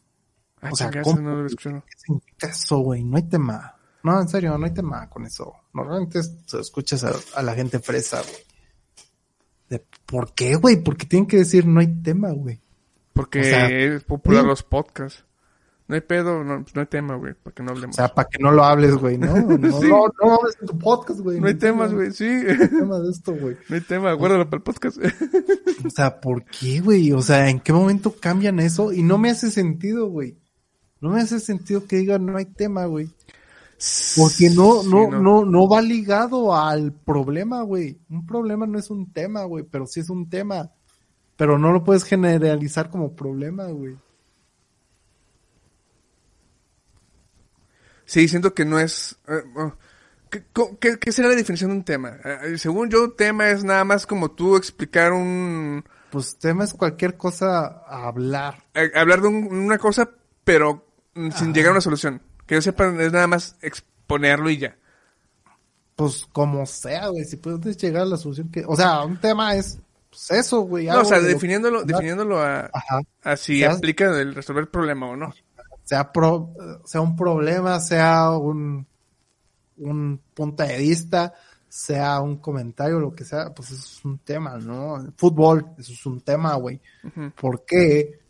Ah, O sea, ¿cómo? no. ¿Qué eso, güey? No hay tema. No, en serio, no hay tema con eso. Normalmente se escuchas a, a la gente fresa, güey. De, ¿Por qué, güey? Porque tienen que decir no hay tema, güey. Porque O sea, es popular sí. los podcasts. No hay pedo, no, no hay tema, güey, para que no O hablemos. sea, para que no lo hables, güey, ¿no? No, Sí. no, no hables en tu podcast, güey. no hay temas, güey, sí. No hay tema de esto, güey. No hay tema, guárdalo para el podcast. O sea, ¿por qué, güey? O sea, ¿en qué momento cambian eso? Y no me hace sentido, güey. No me hace sentido que digan no hay tema, güey. Porque no, Sí, no, no, no va ligado al problema, güey. Un problema no es un tema, güey, pero sí es un tema. Pero no lo puedes generalizar como problema, güey. Sí, siento que no es... eh, oh, ¿qué, qué, qué será la definición de un tema? Eh, según yo, tema es nada más como tú explicar un... Pues tema es cualquier cosa a hablar. eh, hablar de un- una cosa, pero mm, sin Ajá. llegar a una solución. Que yo sepa, es nada más exponerlo y ya. Pues como sea, güey. Si puedes llegar a la solución que. O sea, un tema es. Pues eso, güey. No, o sea, de lo que- definiéndolo, definiéndolo a, a si aplica el resolver el problema o no. sea, pro- sea un problema, sea un, un punto de vista, sea un comentario, lo que sea, pues eso es un tema, ¿no? Fútbol, eso es un tema, güey. ¿Por qué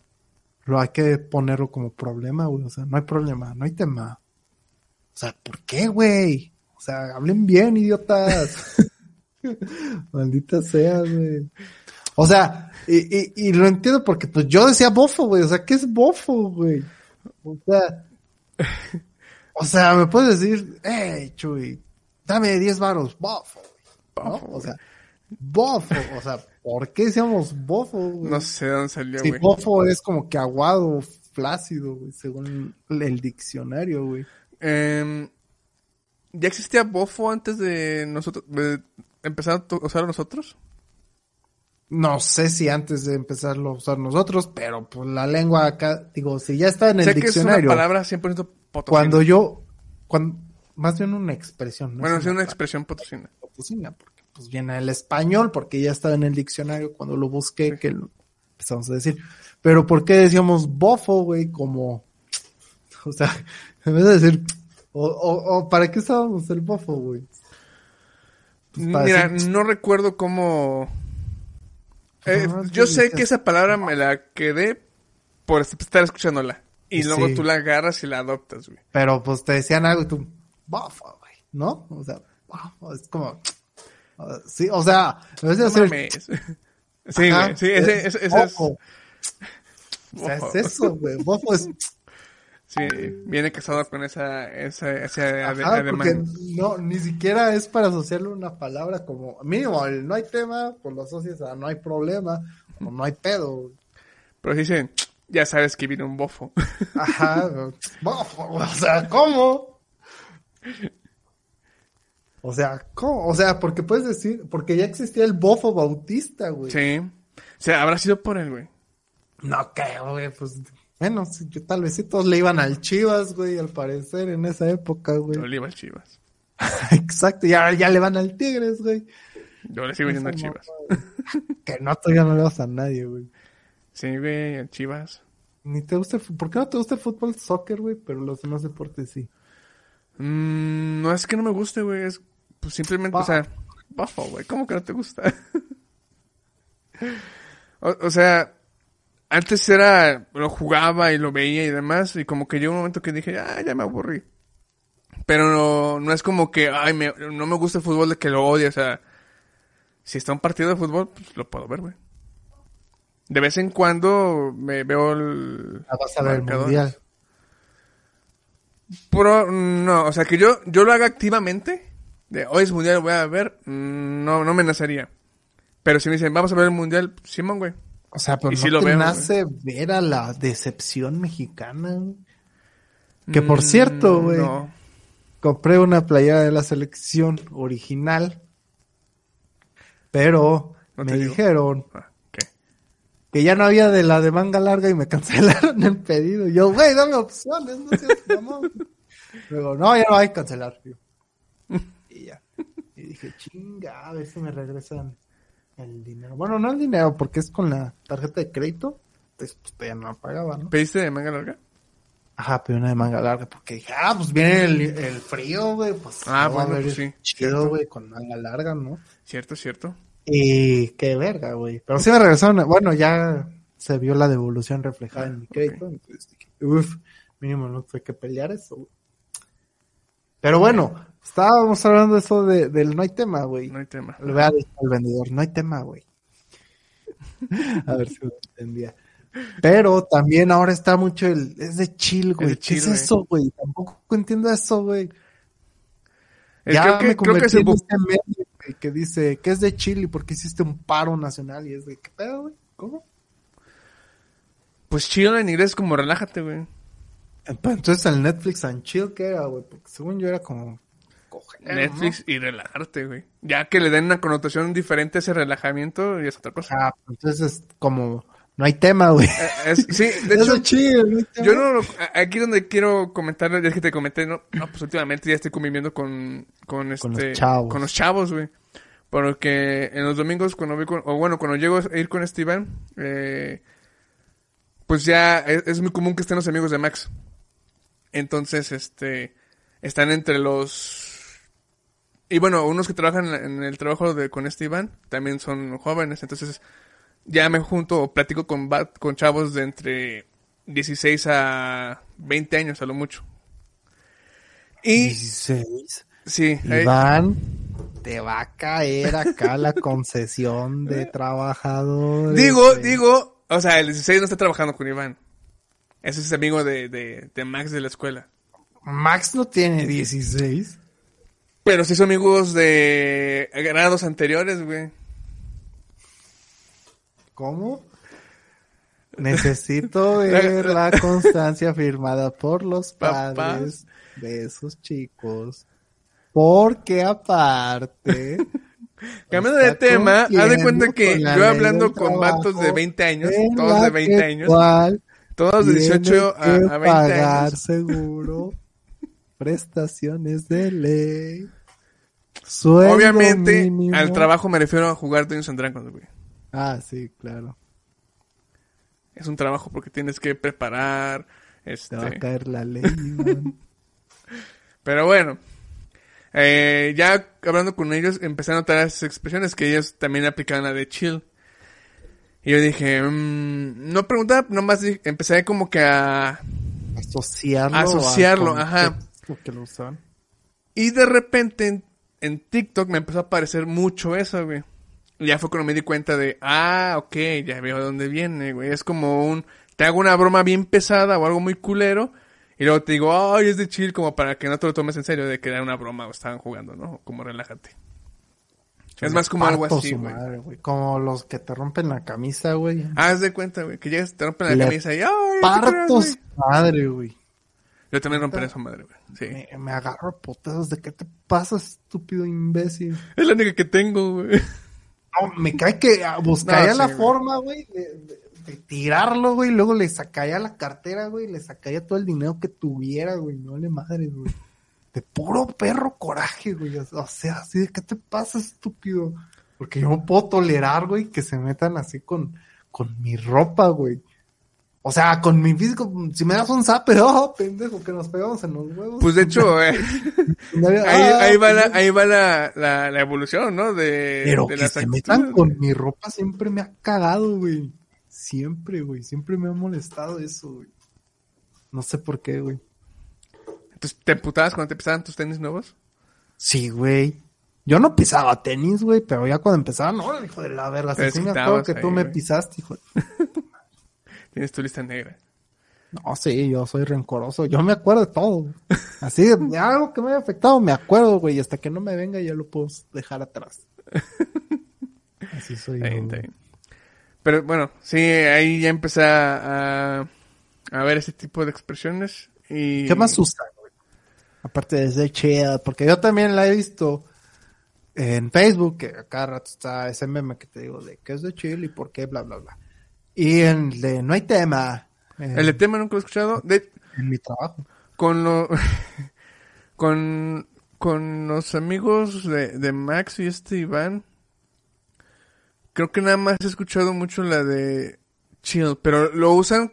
lo hay que ponerlo como problema, güey? O sea, no hay problema, no hay tema. O sea, ¿por qué, güey? O sea, hablen bien, idiotas. Maldita sea, güey. O sea, y, y, y lo entiendo porque pues yo decía bofo, güey. O sea, ¿qué es bofo, güey? O sea, o sea, me puedes decir, hey, Chuy, dame 10 varos, bofo, güey. ¿no? Bofo, O sea, bofo, o sea, ¿por qué decíamos bofo, güey? No sé de dónde salió, Si güey. bofo es como que aguado, flácido, güey, según el diccionario, güey. Em, ¿Ya existía bofo antes de nosotros de empezar a usar nosotros? No sé si antes de empezarlo a usar nosotros, pero pues la lengua acá, digo, si ya está en el sé que es diccionario. una palabra 100% potosina. cuando yo, cuando, más bien una expresión, ¿no? Bueno, es una palabra expresión potosina. potosina, porque pues viene el español, porque ya estaba en el diccionario cuando lo busqué, que lo empezamos a decir. Pero ¿por qué decíamos bofo, güey? Como, o sea, en vez de decir, o, o, o ¿para qué usábamos el bofo, güey? Pues Mira, decir, no recuerdo cómo... Eh, No, yo sé que esa palabra me la quedé por estar escuchándola. Y Sí. luego tú la agarras y la adoptas, güey. pero pues te decían algo y tú, bofo, güey, ¿no? O sea, bofo, es como, sí, o sea, en vez de No decir, mames. Sí, güey. Sí, ese, ese, ese es... bofo. O sea, es eso, güey. Bofo es Sí, viene casado con esa, esa, ese Ajá, ademán. porque no, ni siquiera es para asociarle una palabra como, mínimo, el no hay tema, pues lo asocias a no hay problema, o no hay pedo. Pero si dicen, ya sabes que viene un bofo. Ajá, bofo, o sea, ¿cómo? O sea, ¿cómo? O sea, porque puedes decir, porque ya existía el bofo bautista, güey. sí. O sea, habrá sido por él, güey. No creo, güey, pues, bueno, sí, yo tal vez sí todos le iban al Chivas, güey, al parecer, en esa época, güey. Yo le iba al Chivas. Exacto, ya, ya le van al Tigres, güey. Yo le sigo yendo a Esa Chivas. Que no, todavía no le vas a nadie, güey. Sí, güey, a Chivas. Ni te gusta el ¿Por qué no te gusta el fútbol, soccer, güey? Pero los demás deportes sí. Mm, no es que no me guste, güey. Es pues, simplemente, o Bah. sea, bofo, güey. ¿Cómo que no te gusta? o, o sea, antes era, lo jugaba y lo veía y demás. Y como que llegó un momento que dije, ah, ya me aburrí. Pero no, no es como que, ay, me- no me gusta el fútbol de que lo odie. O sea, si está un partido de fútbol, pues lo puedo ver, güey. De vez en cuando me veo el. Ah, vas a ver el mundial. Pero, no, o sea, que yo, yo lo haga activamente, de hoy es mundial, lo voy a ver, mm, no, no me nacería. Pero si me dicen, vamos a ver el mundial, Simón, güey. O sea, pero Y no lo te nace ver a la decepción mexicana. Que por Mm, cierto, güey, No. compré una playera de la selección original, pero No me digo. dijeron Ah, que ya no había de la de manga larga y me cancelaron el pedido. Yo, güey, dame opciones, no seas mamón. Luego, no, ya no hay que cancelar. Y dije, chinga, a ver si me regresan el dinero. Bueno, no el dinero, porque es con la tarjeta de crédito. Entonces, pues todavía no la pagaba, ¿no? ¿Pediste de manga larga? Ajá, pero una de manga larga, porque dije, ah, pues viene el, el frío, güey, pues Ah, no va a bueno, haber pues sí, chido, güey, con manga larga, ¿no? Cierto, cierto. Y qué verga, güey. Pero sí me regresaron, bueno, ya se vio la devolución reflejada en mi crédito, entonces dije, uff, mínimo no tuve que pelear eso, güey. Pero bueno, estábamos hablando de eso de, del no hay tema, güey. No hay tema. Le voy a decir al vendedor, no hay tema, güey. a ver si lo entendía. Pero también ahora está mucho el, es de chill, güey. ¿Qué es güey. eso, güey? Tampoco entiendo eso, güey. Es- Ya creo que, me creo que convertí se en este güey, que dice, ¿qué es de Chile? ¿Por qué hiciste un paro nacional? Y es de, ¿qué pedo, güey? ¿Cómo? Pues chill en inglés es como relájate, güey. Pero Entonces el Netflix and chill, ¿qué era, güey? Porque según yo era como coger, ¿no? Netflix y relajarte, güey. Ya que le den una connotación diferente a ese relajamiento y es otra cosa. Ah, entonces es como, no hay tema, güey. Eh, es- sí, de Es hecho, chill, no hay tema. Yo no, aquí donde quiero comentar, ya que te comenté, no, no, pues últimamente ya estoy conviviendo con, con este, Con los chavos. con los chavos, güey. Porque en los domingos cuando voy con, o bueno, cuando llego a ir con este Iván, eh, pues ya es, es muy común que estén los amigos de Max. Entonces, este, están entre los, y bueno, unos que trabajan en el trabajo de, con este Iván, también son jóvenes, entonces ya me junto o platico con, con chavos de entre 16 a 20 años a lo mucho. Y 16. Sí, ahí- Iván, te va a caer acá la concesión de trabajadores. digo, digo, o sea, el 16 no está trabajando con Iván. Ese es amigo de, de, de Max de la escuela. Max no tiene 16. Pero sí son amigos de grados anteriores, güey. ¿Cómo? Necesito ver la constancia firmada por los Papás. padres de esos chicos. Porque aparte. Cambiando de tema, haz de cuenta que yo hablando con vatos de trabajo, 20 años, todos de la 20 que años, cual todos de 18 a, a que 20 pagar años. seguro, prestaciones de ley. sueldo Obviamente, mínimo. al trabajo me refiero a jugar Dungeons and Dragons, güey. Ah, sí, claro. Es un trabajo porque tienes que preparar, Te va a este... caer la ley, Iván. Pero bueno, eh, ya hablando con ellos, empecé a notar esas expresiones que ellos también aplicaban la de chill. Y yo dije, mm, no preguntaba, nomás empecé como que a... Asociarlo. Asociarlo, ajá. que lo usan. Y de repente en, en TikTok me empezó a aparecer mucho eso, güey. Y ya fue cuando me di cuenta de, ah, ok, ya veo de dónde viene, güey. Es como un, te hago una broma bien pesada o algo muy culero. Y luego te digo, ay, es de chill, como para que no te lo tomes en serio de que era una broma o estaban jugando, ¿no? Como relájate. Es más como algo así, güey. Como los que te rompen la camisa, güey. Haz de cuenta, güey, que llegas, te rompen la Le camisa y, ay, ¿qué Parto su madre, güey. Yo también romperé esa madre, güey. Sí. Me, me agarro potazos de qué te pasa, estúpido imbécil. Es la única que tengo, güey. No, me cae que ah, buscaría No, la güey. forma, güey, de, de- de tirarlo, güey. Luego le sacaría la cartera, güey. Le sacaría todo el dinero que tuviera, güey. No le madre, güey. De puro perro coraje, güey. O sea, así de qué te pasa, estúpido. Porque yo no puedo tolerar, güey, que se metan así con, con mi ropa, güey. O sea, con mi físico, si me das un zape, oh, pendejo, que nos pegamos en los huevos. Pues de hecho, eh, Ahí, ahí, ahí va, la, ahí va la, la, la evolución, ¿no? De, Pero de que se metan con mi ropa siempre me ha cagado, güey. Siempre, güey. Siempre me ha molestado eso, güey. No sé por qué, güey. ¿Te emputabas cuando te pisaban tus tenis nuevos? Sí, güey. Yo no pisaba tenis, güey, pero ya cuando empezaban, no, hijo de la verga. Sí, me acuerdo que tú ahí, me güey. pisaste, hijo. Tienes tu lista negra. No, sí, yo soy rencoroso. Yo me acuerdo de todo. Así, de, algo que me haya afectado, me acuerdo, güey. Hasta que no me venga, ya lo puedo dejar atrás. Así soy yo. güey. Pero bueno, sí, ahí ya empecé a, ver ese tipo de expresiones. Y... ¿Qué más usan? Aparte de ser chida, porque yo también la he visto en Facebook, que a cada rato está ese meme que te digo de qué es de chill y por qué, bla, bla, bla. Y en el de no hay tema, El de tema nunca lo he escuchado. De, en mi trabajo. con lo, con, con los amigos de, de Max y este Iván, creo que nada más he escuchado mucho la de chill, pero lo usan,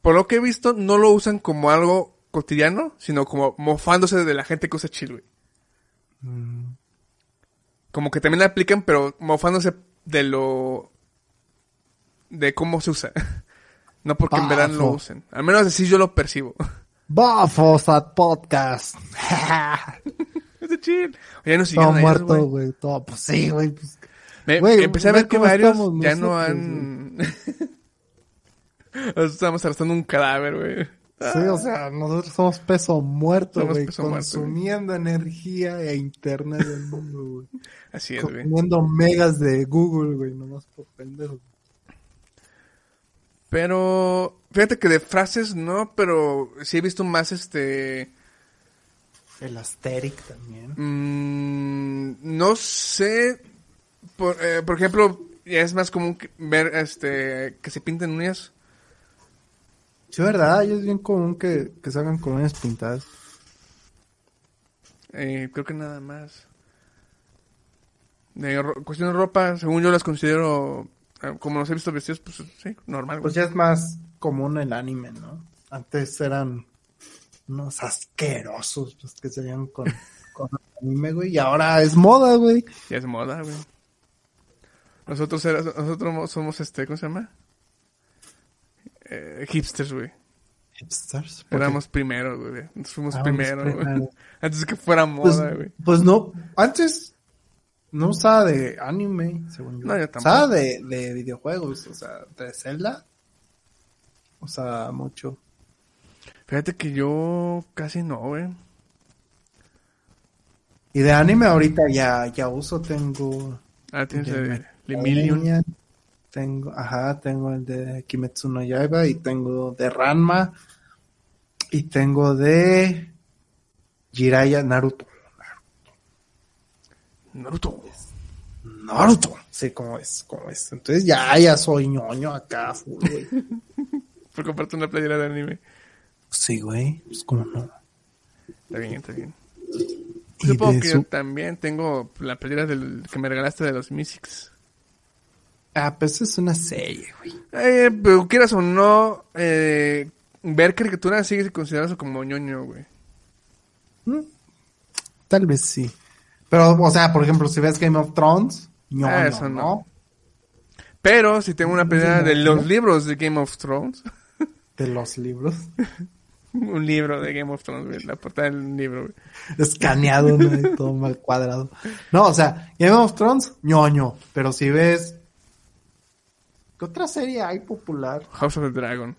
por lo que he visto, no lo usan como algo cotidiano, sino como mofándose de la gente que usa chill, güey. Mm, Como que también la aplican, pero mofándose de lo, de cómo se usa. No porque en verdad lo usen. Al menos así yo lo percibo. Bafos at podcast. es de chill. Ya no todo muerto, güey. Todo, pues sí, güey. Pues, Me- empecé a ve ver que varios ya no han... Estamos arrastrando un cadáver, güey. Sí, o sea, nosotros somos peso muerto, güey. muerto. Consumiendo energía e internet del mundo, güey. Así es, güey. Consumiendo megas de Google, güey. Nomás por pendejos. Pero, fíjate que de frases no, pero sí he visto más este... El Asteric también. mm, no sé, por, eh, por ejemplo, ya es más común que- ver este que se pinten uñas. Sí, verdad, y es bien común que, que salgan con uñas pintadas. Eh, creo que nada más. De cuestión de ropa, según yo las considero, eh, como los he visto vestidos, pues sí, normal. Pues ya es más común el anime, ¿no? Antes eran unos asquerosos, pues que salían con, con anime, güey. Y ahora es moda, güey. Ya es moda, güey. Nosotros, era- nosotros mo- somos, este, ¿cómo se llama? Eh, hipsters, güey. hipsters. Éramos primero, güey. Nos fuimos Ah, primero, güey. Antes de que fuera Pues, moda, güey. pues no, antes no usaba de anime, según yo. No, yo tampoco. Usaba de, de videojuegos, o sea, de Zelda. Usaba mucho. Fíjate que yo casi no, güey. Y de anime ahorita ya, ya uso, tengo... Ah, tienes de el Lemillion. Metroidvania, Tengo, ajá, tengo el de Kimetsu no Yaiba y tengo de Ranma y tengo de Jiraiya Naruto. Naruto. Naruto. Sí, como es, como es. Entonces ya, ya soy ñoño acá, full, güey. Por comprarte una playera de anime. Sí, güey, pues como no. Está bien, está bien. Supongo que su- yo también tengo la playera del, que me regalaste de los Mystics. Ah, pues es una serie, güey. Eh, pero quieras o no, eh, ver caricaturas sigue considerado como ñoño, güey. Mm, Tal vez sí. Pero, o sea, por ejemplo, si ves Game of Thrones, ñoño, Ah, eso ¿no? no. Pero si tengo una playera de ¿no? los libros de Game of Thrones, De los libros. un libro de Game of Thrones, güey, la portada del libro, güey. Escaneado, ¿no? Todo mal cuadrado. No, o sea, Game of Thrones, ñoño. Pero si ves... ¿Qué otra serie hay popular? House of the Dragon.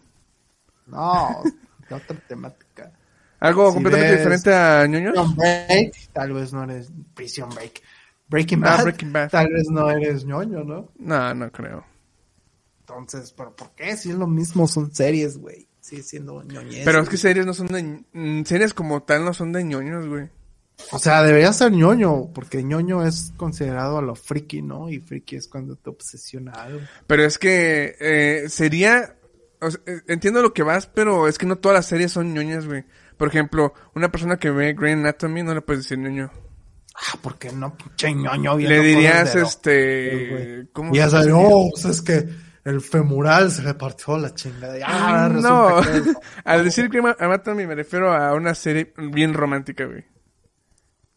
No, ¿qué otra temática? Algo Si completamente diferente a ñoños. Prison Break, tal vez no eres... Prison Break. Breaking Ah, Bad, Breaking Bad. tal vez no eres ñoño, ¿no? No, no creo. Entonces, ¿pero por qué? Si es lo mismo, son series, güey. Sigue siendo ñoñez. Pero es que series no son de... mm, Series como tal no son de ñoños, güey. O sea, debería ser ñoño, porque ñoño es considerado a lo friki, ¿no? Y friki es cuando te obsesiona algo. Pero es que eh, sería... o sea, eh, entiendo lo que vas, pero es que no todas las series son ñoñas, güey. Por ejemplo, una persona que ve Grey Anatomy no le puedes decir ñoño. Ah, ¿por qué no, pinche ñoño? Le dirías, este... ¿Cómo Y ya sabes, oh, pues es que el femural se le partió la chingada. Ah, no, que- al decir Grey Anatomy me refiero a una serie bien romántica, güey.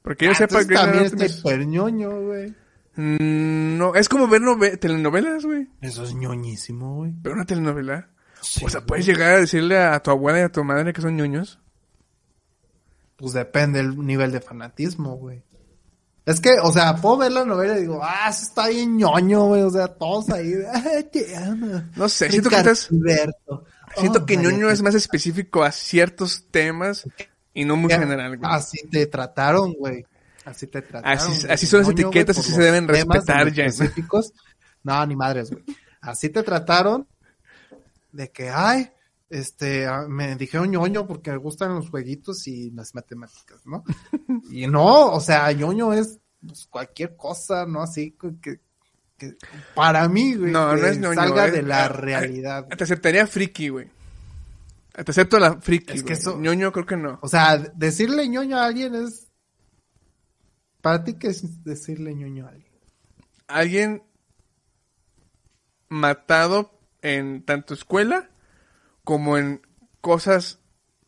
Porque yo Ah, sepa Grey también es- hiper ñoño, güey. Mm, no, es como ver nove- telenovelas, güey. Eso es ñoñísimo, güey. Pero una telenovela. Sí, o sea, güey. puedes llegar a decirle a tu abuela y a tu madre que son ñoños. Pues depende del nivel de fanatismo, güey. Es que, o sea, puedo ver la novela y digo, ah, eso está bien ñoño, güey. O sea, todos ahí, "Ay, te amo. No sé, siento que estás-. Siento Oh, que ñoño es más específico a ciertos temas y no muy general, güey. Así te trataron, güey. Así te trataron. Así- güey. así son las güey, etiquetas, por así se deben respetar, específicos. No, ni madres, güey. Así te trataron de que, ay, este, ah, me dijeron ñoño porque me gustan los jueguitos y las matemáticas, ¿no? y no, o sea, ñoño es pues, cualquier cosa, ¿no? Así que, que- para mí, güey, No, no es ñoño, salga es- de la realidad. Te aceptaría friki, güey. Te acepto la friki, Es que güey. eso- ñoño creo que no. O sea, decirle ñoño a alguien es... ¿Para ti qué es decirle ñoño a alguien? Alguien matado en tanto escuela como en cosas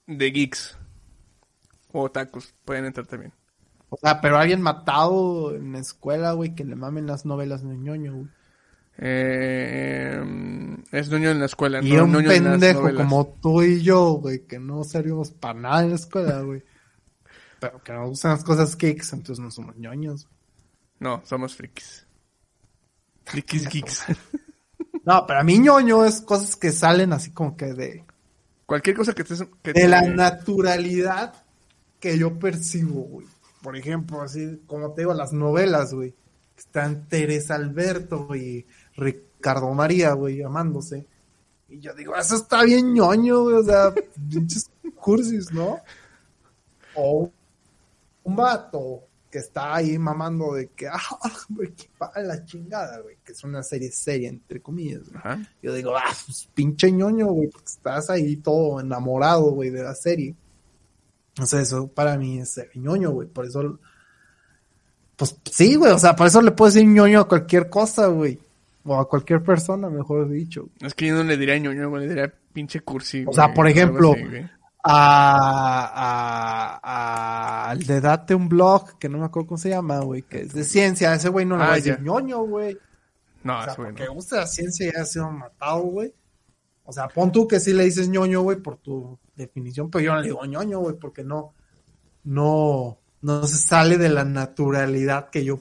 de geeks o otakus. Pueden entrar también. O sea, pero alguien matado en la escuela, güey, que le mamen las novelas de ñoño, güey. Eh, es ñoño en la escuela, Y no un pendejo como tú y yo, güey, que no servimos para nada en la escuela, güey. Pero que nos gustan las cosas geeks, entonces no somos ñoños. No, somos frikis. Frikis geeks. No, pero a mí ñoño es cosas que salen así como que de, Cualquier cosa que. Que de te- la naturalidad que yo percibo, güey. Por ejemplo, así como te digo, las novelas, güey. Están Teresa Alberto y Ricardo María, güey, amándose. Y yo digo, eso está bien ñoño, güey, o sea, pinches cursis, ¿no? O un vato que está ahí mamando de que, ah, güey, que la chingada, güey, que es una serie seria, entre comillas. Ajá. Yo digo, ah, pues pinche ñoño, güey, porque estás ahí todo enamorado, güey, de la serie. O sea, eso para mí es ser ñoño, güey, por eso, pues sí, güey, o sea, por eso le puedes decir ñoño a cualquier cosa, güey. O a cualquier persona, mejor dicho. Es que yo no le diría ñoño, güey, le diría pinche cursi. O sea, por ejemplo, así. A, a, a- al de Date un blog, que no me acuerdo cómo se llama, güey, que es de ciencia, ese güey no le Ah, va a decir ya. ñoño, güey. No, O sea, ese güey porque gusta la ciencia y ha sido matado, güey. O sea, pon tú que sí le dices ñoño, güey, por tu definición, pero yo no le digo ñoño, güey, porque no, no, no se sale de la naturalidad que yo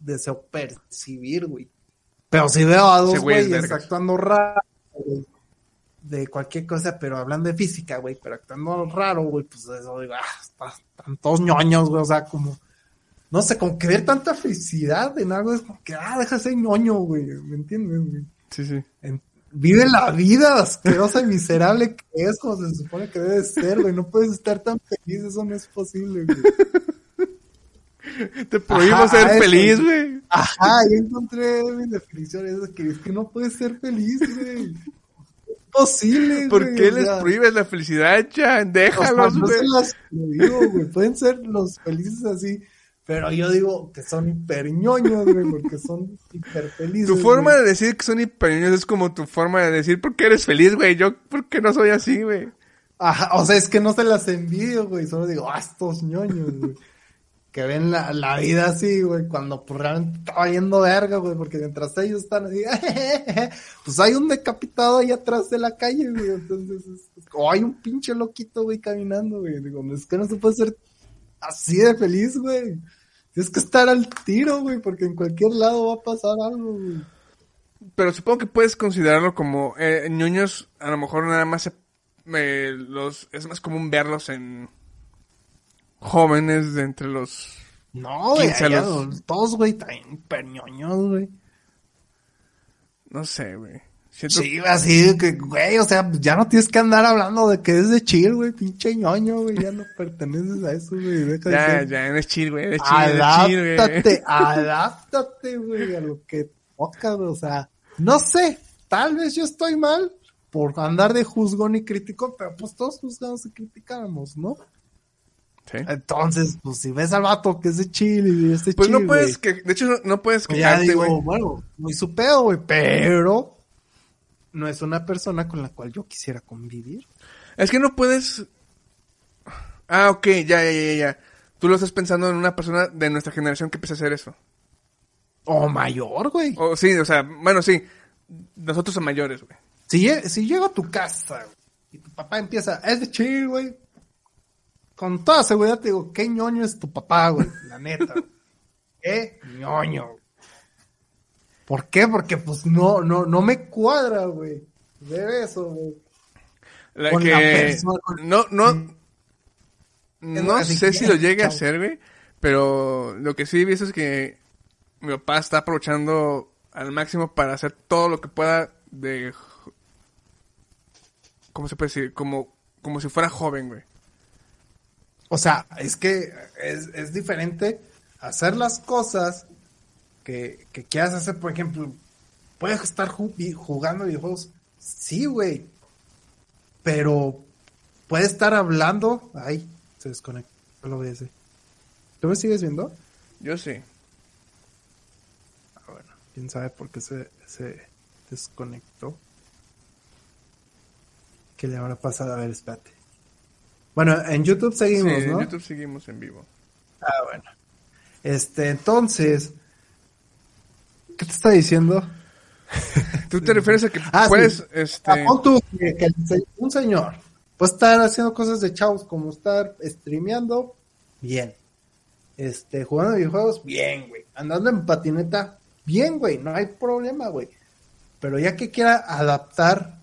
deseo percibir, güey. Pero si veo a dos güeyes actuando raro, de cualquier cosa, pero hablando de física, güey, pero actuando raro, güey, pues eso digo, ah, está- están todos ñoños, güey, o sea, como, no sé, como que ver tanta felicidad en algo es como que, ah, deja de ser ñoño, güey, ¿me entiendes, güey? Sí, sí. En- vive la vida asquerosa y miserable que es como se supone que debe ser, güey, no puedes estar tan feliz, eso no es posible, güey. Te prohíbo ser eso, feliz, güey. Ajá, yo encontré mi definición, es que es que no puedes ser feliz, güey. Es posible, ¿Por güey, qué les sea, prohíbes la felicidad, Chan? o sea, Déjalos, no güey. se las prohíbo, güey. Pueden ser los felices así, pero yo digo que son hiperñoños, güey, porque son hiper felices. Tu forma güey. de decir que son hiperniños es como tu forma de decir por qué eres feliz, güey. Yo, ¿por qué no soy así, güey? Ajá, o sea, es que no se las envidio, güey. Solo digo, ah, estos ñoños, güey. Que ven la, la vida así, güey, cuando pues realmente estaba yendo verga, güey, porque mientras ellos están así, pues hay un decapitado ahí atrás de la calle, güey. Entonces, es- es- o hay un pinche loquito, güey, caminando, güey. Digo, es que no se puede ser así de feliz, güey. Tienes que estar al tiro, güey, porque en cualquier lado va a pasar algo, güey. Pero supongo que puedes considerarlo como eh, ñoños, a lo mejor nada más se- eh, los es más común verlos en jóvenes de entre los No, güey, 15 a allá los- todos, güey, también perñoños, güey. no sé, güey. Siento Sí, así de que, güey, o sea, ya no tienes que andar hablando de que es de chill, güey, pinche ñoño, güey, ya no perteneces a eso, güey. Deja de ya, ser- ya, eres chill, güey, eres chill, eres chill, güey. Adáptate, adáptate, güey, a lo que toca, güey, o sea, no sé, tal vez yo estoy mal por andar de juzgón y crítico, pero pues todos juzgamos y criticamos, ¿no? Sí. Entonces, pues si ves al vato que es de chill y es de Pues no puedes, que, de hecho no, no puedes pues ya quejarte, digo, güey. bueno, muy su pedo, güey, pero no es una persona con la cual yo quisiera convivir. Es que no puedes... Ah, ok, ya, ya, ya, ya. Tú lo estás pensando en una persona de nuestra generación que empieza a hacer eso. O mayor, güey. O sí, o sea, bueno, sí. Nosotros son mayores, güey. Si, si llego a tu casa güey, y tu papá empieza, es de chill, güey. Con toda seguridad te digo, qué ñoño es tu papá, güey. La neta. güey. Qué ñoño. güey. ¿Por qué? Porque pues no, no, no me cuadra, güey. Ver eso, güey. La Con que... la persona, No, no... No sé si lo llegue a hacer, güey. Pero lo que sí he visto es que mi papá está aprovechando al máximo para hacer todo lo que pueda de... ¿Cómo se puede decir? Como, como si fuera joven, güey. O sea, es que es, es diferente hacer las cosas que, que quieras hacer, por ejemplo, puedes estar jugando videojuegos, sí, güey, pero puedes estar hablando, ay, se desconectó el OBS. ¿Tú me sigues viendo? Yo sí. Ah, bueno, quién sabe por qué se, se desconectó. ¿Qué le habrá pasado? A ver, espérate. Bueno, en YouTube seguimos, sí, ¿no? en YouTube seguimos en vivo. Ah, bueno. Este, entonces, ¿qué te está diciendo? ¿Tú te refieres a que Ah, puedes, sí. este... Ah, tú que, un señor puede estar haciendo cosas de chavos como estar streameando, bien. Este, jugando videojuegos, bien, güey. Andando en patineta, bien, güey. No hay problema, güey. Pero ya que quiera adaptar,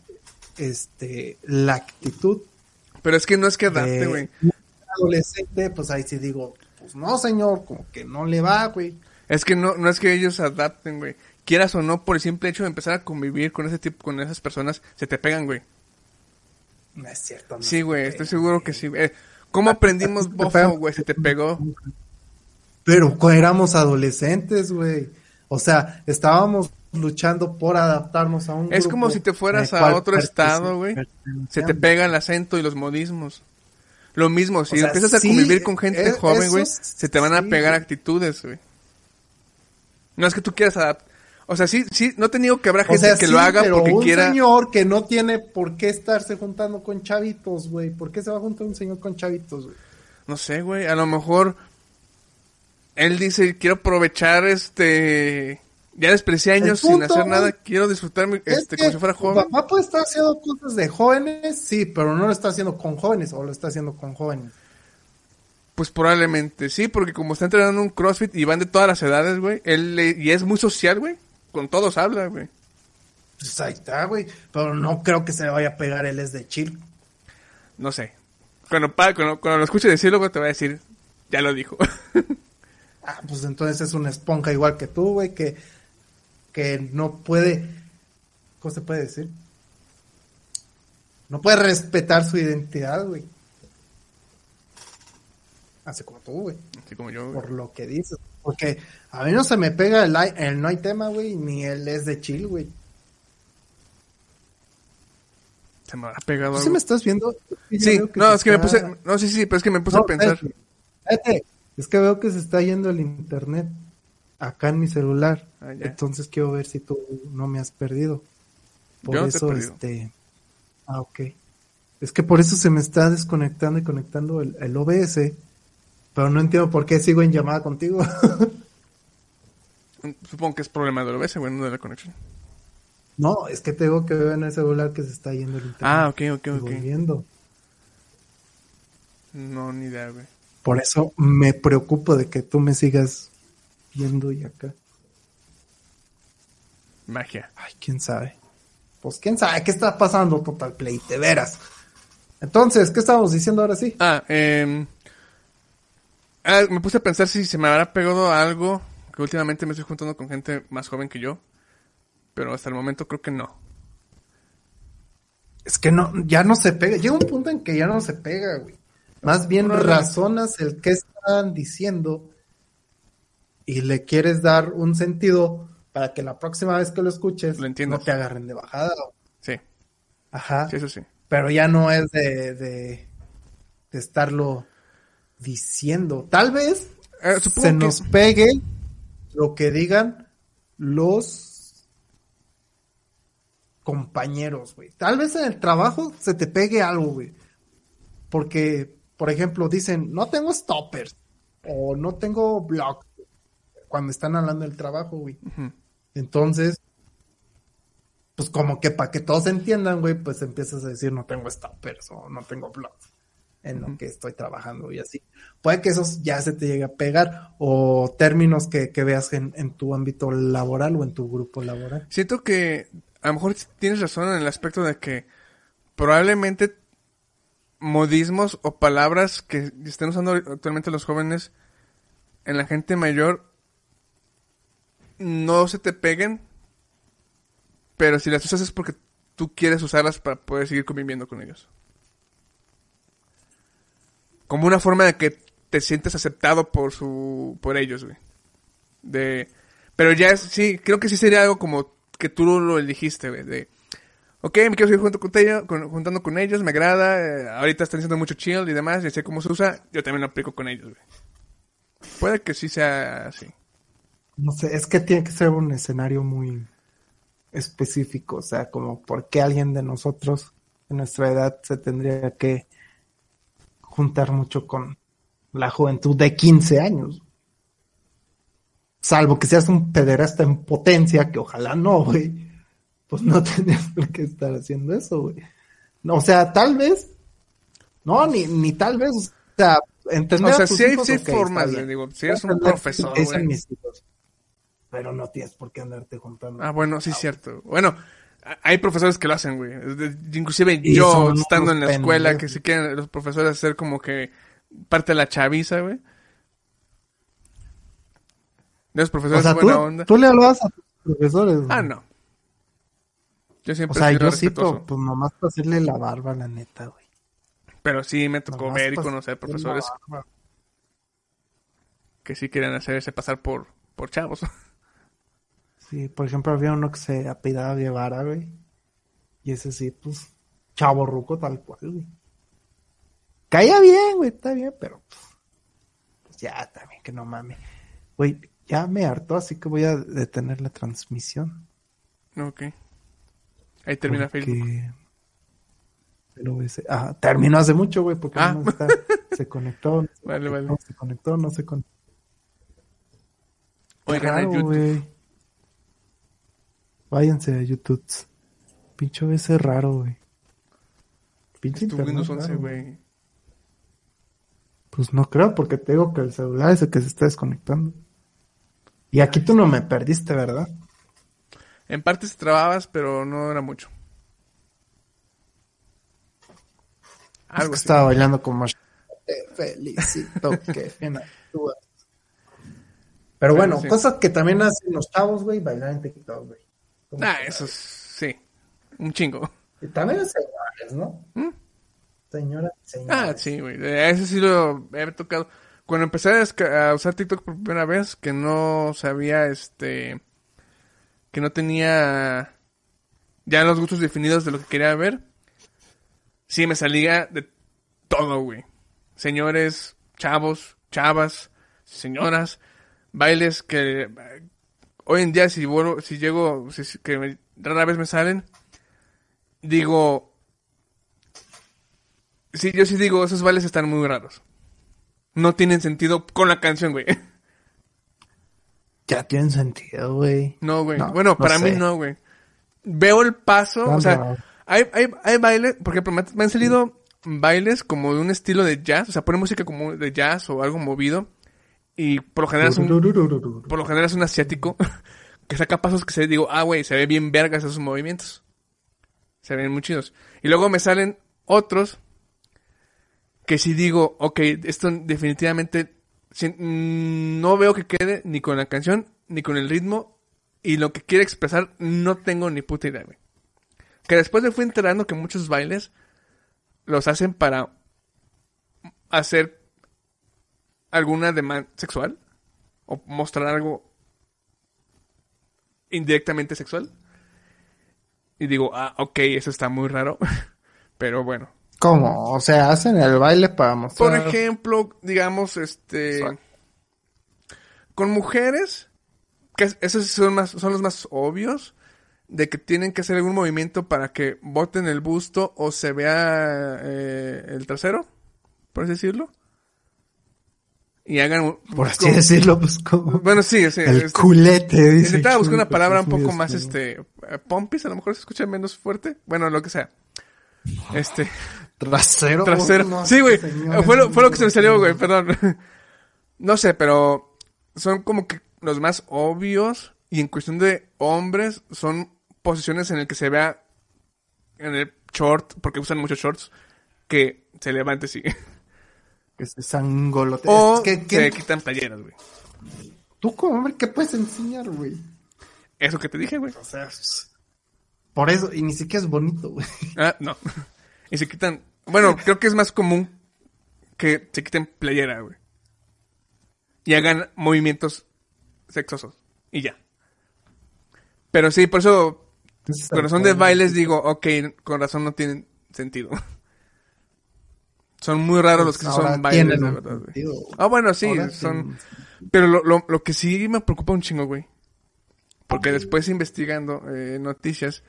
este, la actitud Pero es que no es que adapte, güey. adolescente, pues ahí sí digo, pues no, señor, como que no le va, güey. Es que no, no es que ellos adapten, güey. Quieras o no, por el simple hecho de empezar a convivir con ese tipo, con esas personas, se te pegan, güey. No es cierto. no Sí, güey, estoy seguro que sí. Eh, ¿Cómo aprendimos bofo, güey? Se te pegó. Pero éramos adolescentes, güey. O sea, estábamos luchando por adaptarnos a un Es grupo como si te fueras a otro estado, güey. Se te pega el acento y los modismos. Lo mismo, si O sea, empiezas a sí, convivir con gente e- joven, güey, se te van a sí, pegar actitudes, güey. No es que tú quieras adaptar. O sea, sí, sí, no te digo que habrá O gente sea, que sí, lo haga pero porque un quiera. señor que no tiene por qué estarse juntando con chavitos, güey. ¿Por qué se va a juntar un señor con chavitos, güey? No sé, güey, a lo mejor él dice, quiero aprovechar este Ya desprecié años sin hacer nada. güey, Quiero disfrutarme Es este, como si fuera joven. Papá puede estar haciendo cosas de jóvenes, sí, pero no lo está haciendo con jóvenes o lo está haciendo con jóvenes. Pues probablemente sí, porque como está entrenando un CrossFit y van de todas las edades, güey. Él le- y es muy social, güey. Con todos habla, güey. Pues ahí está, güey. Pero no creo que se le vaya a pegar él es de chill. No sé. Cuando, cuando, cuando lo escuche decirlo, güey, te va a decir, ya lo dijo. Ah, pues entonces es una esponja igual que tú, güey, que, que no puede. ¿Cómo se puede decir? No puede respetar su identidad, güey. Así como tú, güey. Así como yo. güey. Por lo que dices. Porque a mí no se me pega el, el no hay tema, güey, ni el es de chill, güey. Se me habrá pegado ¿Tú sí me estás viendo? Yo Sí, no, es que me puse... No, sí, sí, pero es que me puse No, a pensar. espérate. Es que veo que se está yendo el internet acá en mi celular. Ah. Entonces quiero ver si tú no me has perdido. Por Yo no te he eso, perdido. este. Ah, ok. Es que por eso se me está desconectando y conectando el, el OBS. Pero no entiendo por qué sigo en llamada contigo. Supongo que es problema del OBS, güey, no de la conexión. no, es que tengo que ver en el celular que se está yendo el internet. Ah, ok, ok, ok. volviendo. No, ni idea, güey. Por eso me preocupo de que tú me sigas viendo y acá. Magia. Ay, quién sabe. Pues quién sabe qué está pasando, Total Play, de veras. Entonces, ¿qué estábamos diciendo ahora sí? Ah, eh, ah, me puse a pensar si se me habrá pegado algo, que últimamente me estoy juntando con gente más joven que yo, pero hasta el momento creo que no. Es que no, ya no se pega. Llega un punto en que ya no se pega, güey. Más bien razonas el que están diciendo y le quieres dar un sentido para que la próxima vez que lo escuches Lo no te agarren de bajada. Sí, Ajá. sí, eso sí. Pero ya no es de, de, de estarlo diciendo. Tal vez Eh, se que- nos pegue lo que digan los compañeros, güey. Tal vez en el trabajo se te pegue algo, güey. Porque, por ejemplo, dicen, no tengo stoppers o no tengo blocks cuando están hablando del trabajo, güey. Entonces, pues como que para que todos entiendan, güey, pues empiezas a decir no tengo stoppers o no tengo blogs en lo que estoy trabajando y así. Puede que esos ya se te llegue a pegar o términos que, que veas en, en tu ámbito laboral o en tu grupo laboral. Siento que a lo mejor tienes razón en el aspecto de que probablemente modismos o palabras que estén usando actualmente los jóvenes en la gente mayor no se te peguen, pero si las usas es porque tú quieres usarlas para poder seguir conviviendo con ellos. Como una forma de que te sientes aceptado por su por ellos, güey. De pero ya es, sí, creo que sí sería algo como que tú lo elegiste, güey, de Ok, me quiero seguir junto con ellos, con- juntando con ellos, me agrada, eh, ahorita están haciendo mucho chill y demás, y sé cómo se usa, yo también lo aplico con ellos, güey. Puede que sí sea así. No sé, es que tiene que ser un escenario muy específico, o sea, como por qué alguien de nosotros en nuestra edad se tendría que juntar mucho con la juventud de 15 años. Salvo que seas un pederasta en potencia, que ojalá no, güey. Pues no tendrías por qué estar haciendo eso, güey. No, o sea, tal vez. No, ni, ni tal vez. O sea, entender O sea, a tus sí hay- hijos, sí hay ok, está formas, digo, si eres un profesor, güey. mis hijos. Pero no tienes por qué andarte juntando. Ah, bueno, sí es cierto. Bueno, hay profesores que lo hacen, güey. Inclusive Y yo, estando en la escuela, que si quieren los profesores hacer como que parte de la chaviza, güey. Los o profesores sea, buena tú, onda. tú le hablabas a tus profesores. güey. Ah, no. Yo O siempre sea, he sido yo sí, pero pues nomás para hacerle la barba, la neta, güey. Pero sí me tocó Nomás ver y conocer profesores que sí quieren hacerse pasar por, por chavos. Sí, por ejemplo, había uno que se apellidaba Guevara, güey. Y ese sí, pues, chavo ruco tal cual, güey. Caía bien, güey, está bien, pero pues, pues ya también que no mames. Güey, ya me hartó, así que voy a detener la transmisión. ok. Ahí termina porque Facebook. el OBS Ah, terminó hace mucho, güey, porque Ah. no está, se conectó, no se Vale, conectó, vale. se conectó, no se conectó. Oigan, raro, YouTube. güey. Váyanse a YouTube. Pinche OS raro, güey. Pinche Tu Windows 11, raro, güey. Pues no creo, porque te digo que el celular es el que se está desconectando. Y aquí tú no me perdiste, ¿verdad? En partes trababas, pero no era mucho. Es Algo que así. estaba bailando como... Te felicito, que bien. Pero Bueno, bueno, sí. cosas que también hacen los chavos, güey, bailar en TikTok, güey. Ah, eso es- sí. Un chingo. Y también los señores, ¿no? ¿Mm? Señoras, señores. Ah, sí, güey. Ese sí lo he tocado. Cuando empecé a, usar TikTok por primera vez, que no sabía, este... Que no tenía ya los gustos definidos de lo que quería ver. Sí, me salía de todo, güey. Señores, chavos, chavas, señoras, bailes que hoy en día si vuelvo, si llego, si- que me- rara vez me salen, digo, sí, yo sí digo, esos bailes están muy raros. No tienen sentido con la canción, güey. Ya tienen sentido, güey. No, güey. No, bueno, no para mí no, güey. Veo el paso, o sea, hay, hay, hay bailes, por ejemplo, me, me han salido bailes como de un estilo de jazz, o sea, ponen música como de jazz o algo movido, y por lo general es un, por lo general es un asiático que saca pasos que se digo, ah, güey, se ve bien vergas esos movimientos. Se ven muy chidos. Y luego me salen otros que si digo, ok, esto definitivamente si- mm, no veo que quede ni con la canción ni con el ritmo y lo que quiere expresar no tengo ni puta idea, güey. Que después me fui enterando que muchos bailes los hacen para hacer alguna demanda sexual o mostrar algo indirectamente sexual. Y digo, ah, ok, eso está muy raro. Pero bueno. ¿Cómo? O sea, hacen el baile para Por mostrar... ejemplo, digamos, este... Sexual. Con mujeres, que es- esos son, más, son los más obvios, de que tienen que hacer algún movimiento para que boten el busto o se vea eh, el trasero, por así decirlo. Y hagan... un- Por así como- decirlo, pues como... Bueno, sí, sí. el este, culete, dice. Intentaba buscar una palabra un poco más, este, eh, pompis, a lo mejor se escucha menos fuerte. Bueno, lo que sea. Este, Trasero. trasero. no, sí, güey. Fue lo, fue lo que se me salió, güey, perdón. No sé, pero son como que los más obvios y en cuestión de hombres son posiciones en el que se vea en el short, porque usan muchos shorts, que se levante así. Que se sangolote. O que, se que- quitan playeras, güey. Tú como hombre, ¿qué puedes enseñar, güey? Eso que te dije, güey. O sea, por eso, y ni siquiera es bonito, güey. Ah, no. Y se quitan. Bueno, creo que es más común que se quiten playera, güey. Y hagan movimientos sexosos. Y ya. Pero sí, por eso, con razón de bailes, digo, ok, con razón no tienen sentido. Son muy raros los que Ahora son bailes, de verdad, güey. Ah, bueno, sí, Ahora son. tienen- Pero lo, lo, lo que sí me preocupa un chingo, güey. Porque después investigando eh, noticias,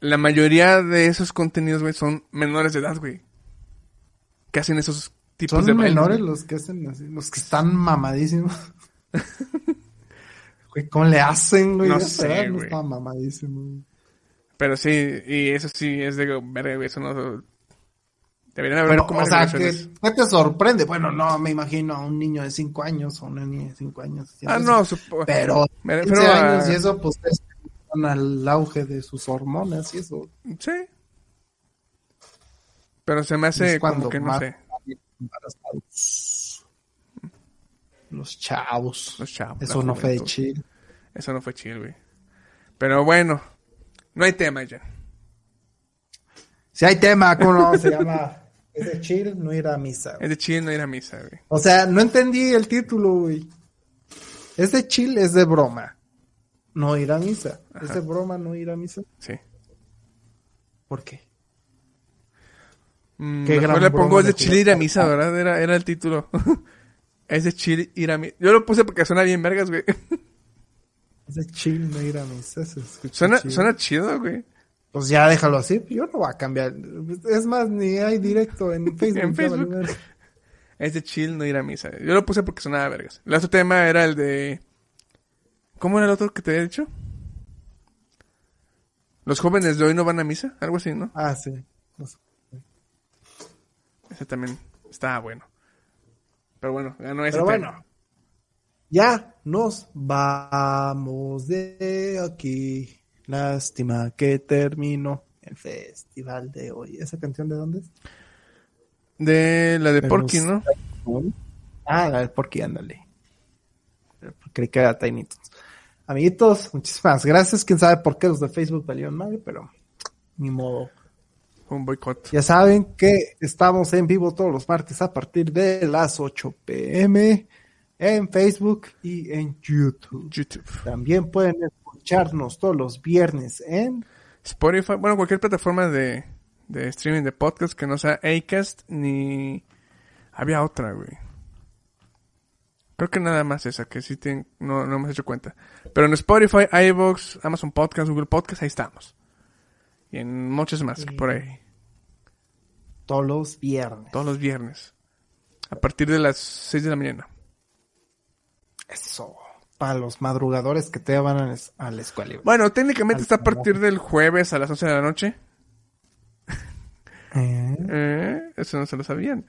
la mayoría de esos contenidos, güey, son menores de edad, güey. Que hacen esos tipos Son de bailes, menores güey. los que hacen así, los que están mamadísimos. Güey, ¿cómo le hacen, güey? No sé, no güey. está mamadísimo. Pero sí, y eso sí es de verga, güey, eso no... Deberían haber Pero, o sea, que. ¿qué te sorprende? Bueno, no, me imagino a un niño de 5 años o una niña de 5 años. Ah, eso. no, supo- Pero, Me 15 refiero a- años y eso, pues, es al auge de sus hormonas y eso. Sí. Pero se me hace cuando como que no sé. Los chavos. Los chavos. Eso no fue chill. Eso no fue chill, güey. Pero bueno, no hay tema ya. Si hay tema, ¿cómo no? Se llama... Es de chill, no ir a misa. Es de chill no ir a misa, güey. O sea, no entendí el título, güey. Es de chill, es de broma. No ir a misa. Es de broma, no ir a misa. Sí. ¿Por qué? Mm, Qué mejor le pongo es de chill ir a misa, ¿verdad? Era, era el título. es de chill ir a misa. Yo lo puse porque suena bien vergas, güey. Es de chill, no ir a misa. Suena, suena chido, güey. Pues ya déjalo así. Yo no voy a cambiar. Es más, ni hay directo en Facebook. En Facebook. Es de chill no ir a misa. Yo lo puse porque sonaba vergas. El otro tema era el de... ¿Cómo era el otro que te había dicho? Los jóvenes de hoy no van a misa, algo así, ¿no? Ah, sí. Ese también estaba bueno. Pero bueno, ganó ese Pero tema. bueno, ya nos vamos de aquí. Lástima que terminó el festival de hoy. ¿Esa canción de dónde es? De la de Porky, ¿no? Ah, la de Porky, ándale. Creí que era Tiny. Amiguitos, muchísimas gracias. Quién sabe por qué los de Facebook valieron mal, pero ni modo. Un boicot. Ya saben que estamos en vivo todos los martes a partir de las 8 pm en Facebook y en YouTube. YouTube. También pueden escucharnos todos los viernes en Spotify, bueno, cualquier plataforma de, de streaming de podcast que no sea Acast ni... Había otra, güey. Creo que nada más esa, que sí ten- no, no hemos hecho cuenta. Pero en Spotify, iVoox, Amazon Podcast, Google Podcast, ahí estamos. Y en muchas más, por ahí. todos los viernes. Todos los viernes. A partir de las 6 de la mañana. Eso. Para los madrugadores que te van a a la escuela. Bueno, técnicamente está a partir del jueves a las 11 de la noche. Eh, Eh, eso no se lo sabían.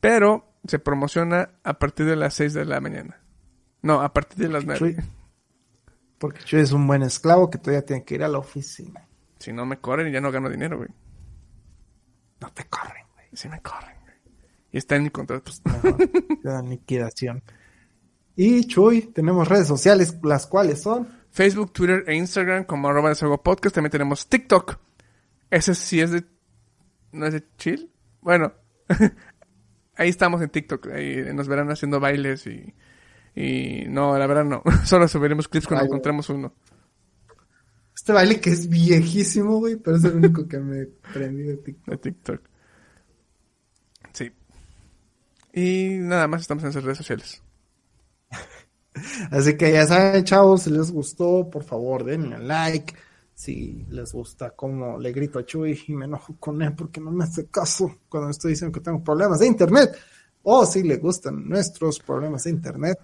Pero se promociona a partir de las 6 de la mañana. No, a partir de las 9. Chuy. Porque Chuy es un buen esclavo que todavía tiene que ir a la oficina. Si no me corren, ya no gano dinero, güey. No te corren, güey. Si me corren, güey. Y está en mi contrato. Te dan liquidación. Y Chuy, tenemos redes sociales, las cuales son. Facebook, Twitter e Instagram como arroba desahogo podcast. También tenemos TikTok. Ese sí es de... ¿No es de chill? Bueno. ahí estamos en TikTok. Ahí nos verán haciendo bailes y... Y no, la verdad no. Solo subiremos clips cuando encontremos uno. Este baile que es viejísimo, güey, pero es el único que me prendí de TikTok. de TikTok. Sí. Y nada más estamos en esas redes sociales. Así que ya saben, chavos, si les gustó, por favor, denle like. Si les gusta cómo le grito a Chuy y me enojo con él porque no me hace caso cuando estoy diciendo que tengo problemas de internet. O si les gustan nuestros problemas de internet,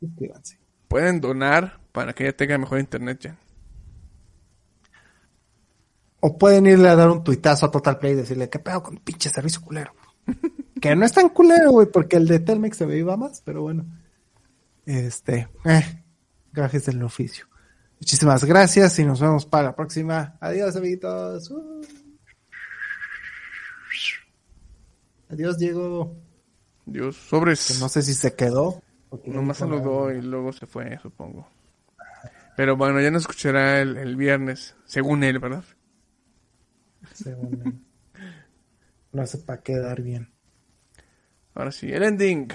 suscríbanse. Pueden donar para que ella tenga mejor internet ya. O pueden irle a dar un tuitazo a Total Play y decirle, ¿qué pedo con pinche servicio culero? que no es tan culero, güey, porque el de Telmex se me iba más, pero bueno. Este, eh, gajes del oficio. Muchísimas gracias y nos vemos para la próxima. Adiós, amiguitos. Uh. Adiós, Diego. Dios, sobres. Que no sé si se quedó. Nomás saludó y luego se fue, supongo. Pero bueno, ya nos escuchará el, el viernes, según él, ¿verdad? Según él. No sé para quedar bien. Ahora sí, el ending.